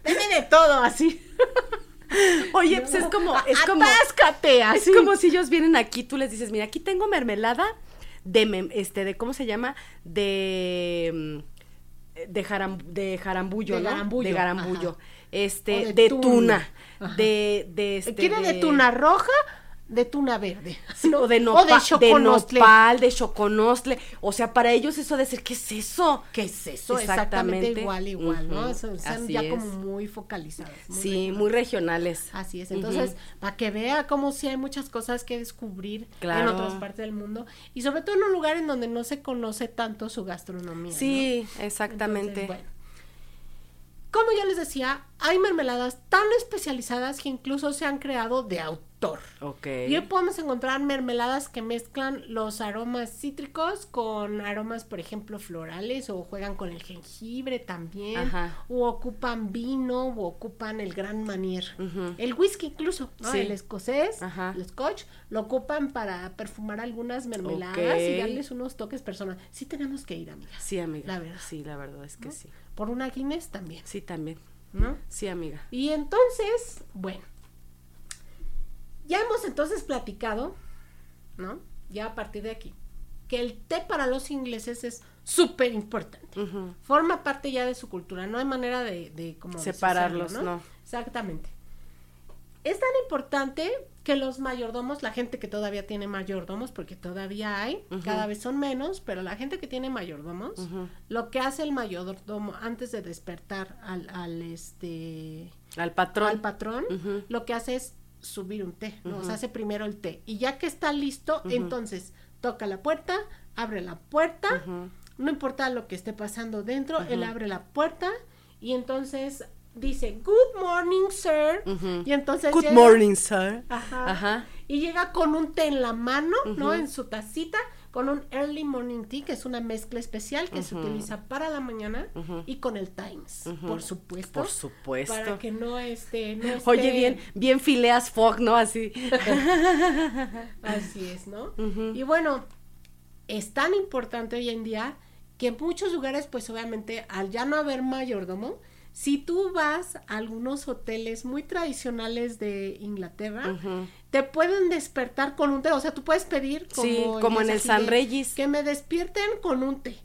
Deme de todo así. Oye, pues es como, es como, Atáscate así. es como si ellos vienen aquí, tú les dices, mira, aquí tengo mermelada de, mem- este, de, ¿cómo se llama? De, mm, de, jaram- de jarambullo, De ¿no? garambullo, De garambullo. ajá. Este, O de de, tuna. tuna, de, de, este, ¿Quiere de tuna roja? De tuna verde. O de, nopa- de de choconostle. nopal, de choconostle. O sea, para ellos eso de decir, ¿qué es eso? ¿Qué es eso? Exactamente, Exactamente. igual, igual, ¿no? Eso, así ya es. como muy focalizadas. muy sí, regionales. muy regionales. Así es, entonces, para que vea cómo sí hay muchas cosas que descubrir en otras partes del mundo y sobre todo en un lugar en donde no se conoce tanto su gastronomía. ¿no? Sí, exactamente. Entonces, bueno. Como ya les decía, hay mermeladas tan especializadas que incluso se han creado de autor. Ok. Y hoy podemos encontrar mermeladas que mezclan los aromas cítricos con aromas, por ejemplo, florales o juegan con el jengibre también. Ajá. O ocupan vino o ocupan el gran manier. Ujú. El whisky incluso, ¿no? Sí. El escocés, Ajá. el scotch, lo ocupan para perfumar algunas mermeladas y darles unos toques personales. Sí tenemos que ir, amigas. Sí, amiga. La verdad. Sí, la verdad es que ¿no? sí. Por una Guinness también, Sí, también. ¿no? Sí, amiga. Y entonces, bueno, ya hemos entonces platicado, ¿no? Ya a partir de aquí, que el té para los ingleses es súper importante. Forma parte ya de su cultura, no hay manera de, de como Separarlos, deshacerlo, no. Exactamente. Es tan importante que los mayordomos, la gente que todavía tiene mayordomos, porque todavía hay, cada vez son menos, pero la gente que tiene mayordomos, lo que hace el mayordomo antes de despertar al, al este Al patrón. al patrón, lo que hace es subir un té, ¿no? O sea, hace primero el té. Y ya que está listo, entonces toca la puerta, abre la puerta, no importa lo que esté pasando dentro, él abre la puerta y entonces dice, Good morning, sir. Y entonces Good llega- morning, sir. Ajá. Ajá. Y llega con un té en la mano, ¿no? En su tacita, con un early morning tea, que es una mezcla especial que se utiliza para la mañana, y con el Times, por supuesto. Por supuesto. Para que no esté, no Oye, esté- bien, bien fileas Fog, ¿no? Así. Así es, ¿no? Y bueno, es tan importante hoy en día que en muchos lugares, pues obviamente, al ya no haber mayordomo, si tú vas a algunos hoteles muy tradicionales de Inglaterra, te pueden despertar con un té. O sea, tú puedes pedir como, Sí, como en el San Regis. Que me despierten con un té.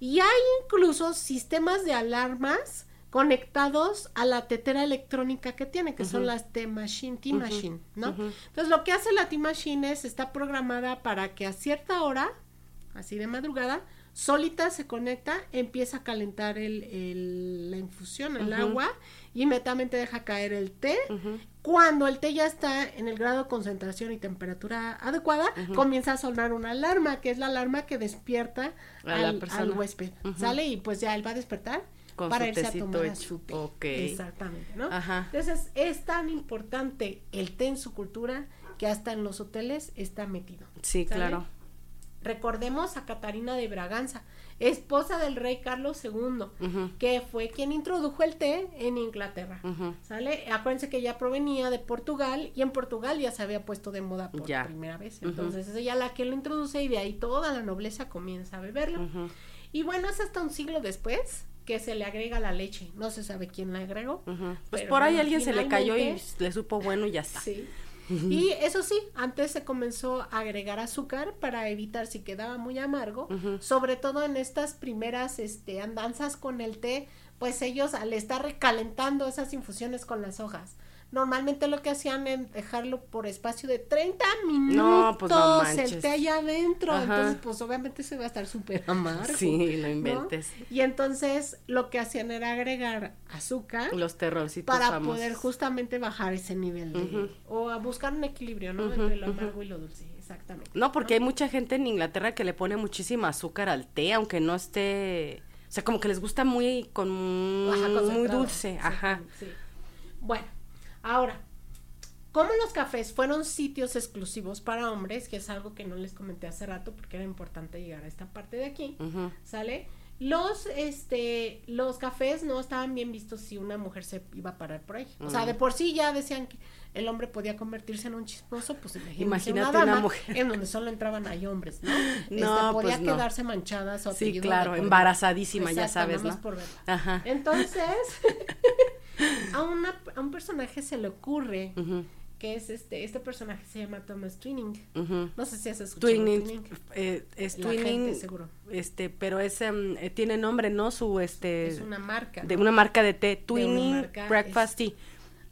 Y hay incluso sistemas de alarmas conectados a la tetera electrónica que tiene, que son las T-Machine. T-Machine, ¿no? Entonces, lo que hace la T-Machine es, está programada para que a cierta hora, así de madrugada, solita se conecta, empieza a calentar el, el- la infusión, el agua, y inmediatamente deja caer el té. Cuando el té ya está en el grado de concentración y temperatura adecuada, comienza a sonar una alarma, que es la alarma que despierta A la al, al huésped. ¿Sale? Y pues ya él va a despertar Con para irse a tomar hecho. su té. Ok. Exactamente, ¿no? Ajá. Entonces es tan importante el té en su cultura que hasta en los hoteles está metido. Sí, ¿sale? claro. Recordemos a Catarina de Braganza, esposa del rey Carlos II, que fue quien introdujo el té en Inglaterra. ¿Sale? Acuérdense que ella provenía de Portugal y en Portugal ya se había puesto de moda por Ya. primera vez. Entonces es ella la que lo introduce y de ahí toda la nobleza comienza a beberlo. Y bueno, es hasta un siglo después que se le agrega la leche. No se sabe quién la agregó. Pues por ahí alguien se le cayó y le supo bueno y ya está. Sí. Y eso sí, antes se comenzó a agregar azúcar para evitar si quedaba muy amargo, sobre todo en estas primeras este, andanzas con el té, pues ellos al estar recalentando esas infusiones con las hojas, normalmente lo que hacían es dejarlo por espacio de 30 minutos No, pues no el té allá adentro, Ajá. entonces pues obviamente se va a estar súper amargo. Sí, ¿no? inventes. Y entonces lo que hacían era agregar azúcar Los terrorcitos para famosos. poder justamente bajar ese nivel de, Ujú. o a buscar un equilibrio, ¿no? Entre lo amargo y lo dulce, exactamente. No, porque hay mucha gente en Inglaterra que le pone muchísima azúcar al té, aunque no esté... O sea, como que les gusta muy con Ajá, muy dulce, ajá. sí. Bueno, ahora, como los cafés fueron sitios exclusivos para hombres, que es algo que no les comenté hace rato porque era importante llegar a esta parte de aquí. ¿sale? Los, este, los cafés no estaban bien vistos si una mujer se iba a parar por ahí. O sea, Mm. de por sí ya decían que el hombre podía convertirse en un chismoso, pues Imagínate una, mujer. en donde solo entraban ahí hombres, ¿no? No, Este, podía pues no. quedarse manchada su Sí, claro, embarazadísima, ya sabes, ¿no? por verla. Ajá. Entonces, a, una, a un personaje se le ocurre que es este, este personaje se llama Thomas Twinning. No sé si has escuchado Twinning, Twinning. eh, es La Twinning, gente, seguro. este, pero es, em, eh, tiene nombre, ¿no? Su, este, Es una marca. de ¿no? una marca de té, Twinning marca, Breakfast Tea.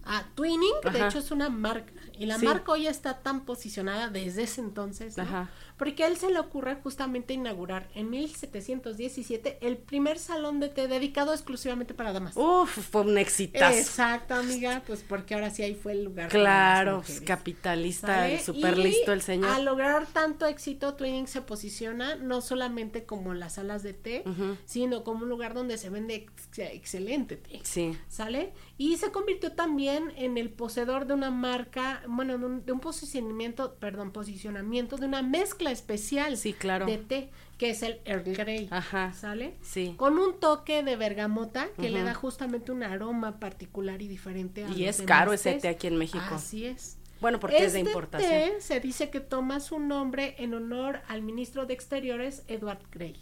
Ah, Twinning, de hecho, es una marca. Y la Sí. marca hoy está tan posicionada desde ese entonces, ¿no? Ajá. Porque a él se le ocurre justamente inaugurar en 1717 el primer salón de té dedicado exclusivamente para damas. Uf, fue un exitazo. Exacto, amiga, pues porque ahora sí ahí fue el lugar. para Claro, las pues, capitalista, súper listo el señor. Al lograr tanto éxito, Twinings se posiciona no solamente como las salas de té, sino como un lugar donde se vende ex- excelente té. Sí. ¿Sale? Y se convirtió también en el poseedor de una marca, bueno, de un, de un posicionamiento, perdón, posicionamiento de una mezcla especial Sí, claro. de té, que es el Earl Grey. Ajá. ¿Sale? Sí. Con un toque de bergamota que le da justamente un aroma particular y diferente a Y es caro ese té aquí en México. Así es. Bueno, porque es de Este importación. té se dice que toma su nombre en honor al ministro de Exteriores Edward Grey.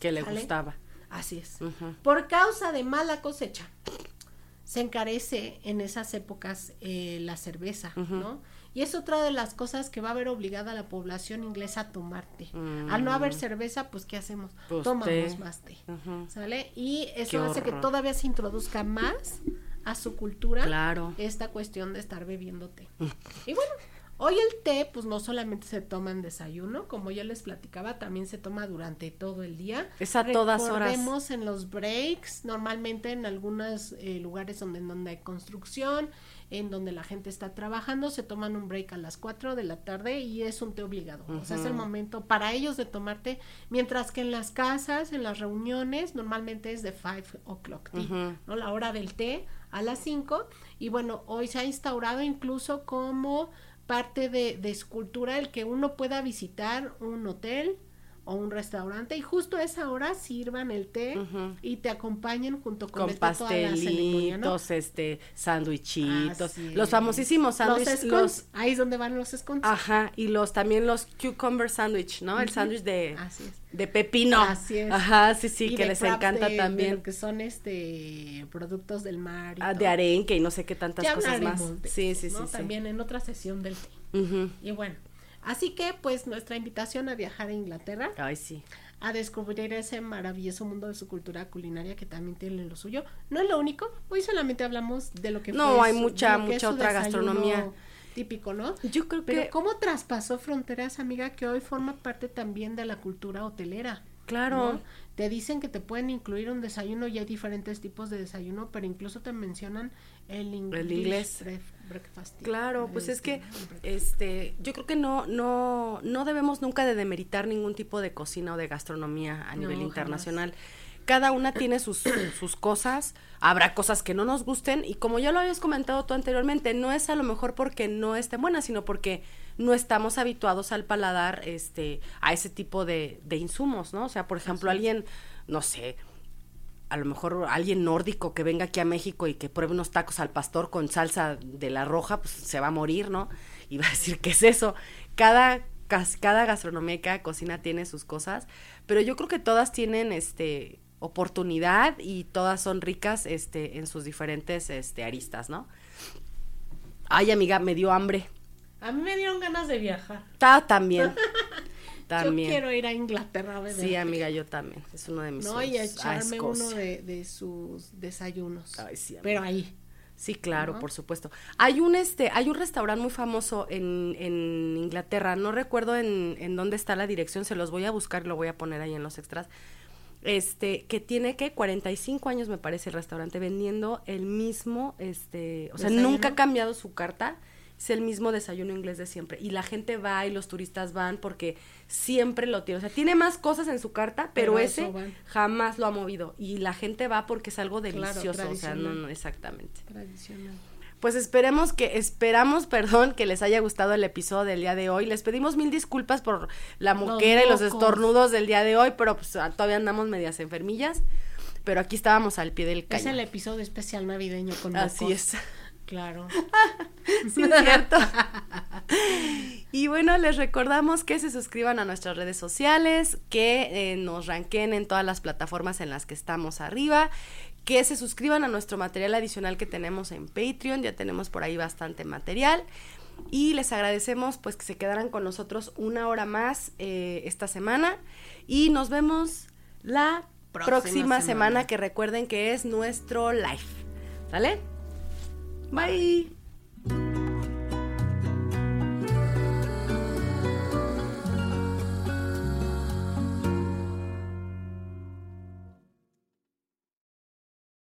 Que le ¿Sale? gustaba. Así es. Por causa de mala cosecha, se encarece en esas épocas eh, la cerveza. ¿no? Y es otra de las cosas que va a ver obligada a la población inglesa a tomar té. Mm. Al no haber cerveza, pues ¿qué hacemos? Pues Tomamos té. más té. ¿Sale? Y Qué eso hace que todavía se introduzca más a su cultura Claro. esta cuestión de estar bebiendo té. y bueno, hoy el té pues no solamente se toma en desayuno, como ya les platicaba, también se toma durante todo el día. Es a todas horas. Recordemos en los breaks, normalmente en algunos eh, lugares donde, donde hay construcción, en donde la gente está trabajando, se toman un break a las 4 de la tarde y es un té obligado. O sea, es el momento para ellos de tomarte, mientras que en las casas, en las reuniones, normalmente es de 5 o'clock tea. ¿no? La hora del té a las 5. Y bueno, hoy se ha instaurado incluso como parte de, de su cultura el que uno pueda visitar un hotel o un restaurante y justo a esa hora sirvan el té y te acompañen junto con, Con este, toda la ceremonia, ¿no? pastelitos, este, sándwichitos, los famosísimos sándwiches, los, ahí es donde van los scones. ajá, y los también los cucumber sandwich, ¿no? El sándwich de, Así es. de pepino. Así es. Ajá, sí, sí, Y que les encanta de- también. que son este productos del mar y Ah, de arenque y no sé qué tantas Ya cosas más. de Sí, eso, sí, sí, ¿no? sí. También en otra sesión del té. Y bueno, así que pues nuestra invitación a viajar a Inglaterra, Ay, sí. a descubrir ese maravilloso mundo de su cultura culinaria que también tiene lo suyo. No es lo único, hoy solamente hablamos de lo que No, fue hay su- mucha, mucha otra gastronomía. típico, ¿no? Yo creo Pero que, cómo traspasó fronteras, amiga, que hoy forma parte también de la cultura hotelera. Claro, ¿no? Te dicen que te pueden incluir un desayuno y hay diferentes tipos de desayuno, pero incluso te mencionan el, English inglés. breakfast. Claro, pues es que Este, yo creo que no, no, no debemos nunca de demeritar ningún tipo de cocina o de gastronomía a No, nivel jamás. internacional. Cada una tiene sus, sus cosas, habrá cosas que no nos gusten y como ya lo habías comentado tú anteriormente, no es a lo mejor porque no estén buenas, sino porque no estamos habituados al paladar este, a ese tipo de, de insumos, ¿no? O sea, por ejemplo, alguien, no sé, a lo mejor alguien nórdico que venga aquí a México y que pruebe unos tacos al pastor con salsa de la roja, pues se va a morir, ¿no? Y va a decir, ¿qué es eso? Cada, cada gastronomía y cada cocina tiene sus cosas, pero yo creo que todas tienen este oportunidad y todas son ricas este en sus diferentes este aristas, ¿no? Ay, amiga, me dio hambre. A mí me dieron ganas de viajar. Ta también. También. Yo quiero ir a Inglaterra a beber. Sí, amiga, yo también. Es uno de mis No, y a sueños. A echarme uno Escocia. de, de sus desayunos. Ay, sí. Pero ahí. Sí, claro, por supuesto. Hay un este, hay un restaurante muy famoso en, en Inglaterra, no recuerdo en, en dónde está la dirección, se los voy a buscar y lo voy a poner ahí en los extras. Este, que tiene que 45 años me parece el restaurante vendiendo el mismo, este, o sea, ¿Desayuno? nunca ha cambiado su carta, es el mismo desayuno inglés de siempre. Y la gente va y los turistas van porque siempre lo tiene. O sea, tiene más cosas en su carta, pero, ese jamás lo ha movido. Y la gente va porque es algo Claro, delicioso. o sea, no, no, exactamente. Tradicional. Pues esperemos que, esperamos, perdón, que les haya gustado el episodio del día de hoy. Les pedimos mil disculpas por la moquera y los estornudos del día de hoy, pero pues ah, todavía andamos medias enfermillas. Pero aquí estábamos al pie del Es cañón. el episodio especial navideño con Así es. Claro. Sí, es cierto. y bueno, les recordamos que se suscriban a nuestras redes sociales, que eh, nos ranquen en todas las plataformas en las que estamos arriba, que se suscriban a nuestro material adicional que tenemos en Patreon, ya tenemos por ahí bastante material. Y les agradecemos pues que se quedaran con nosotros una hora más eh, esta semana y nos vemos la próxima, Próxima semana. semana. que recuerden que es nuestro live. ¿Sale? Bye.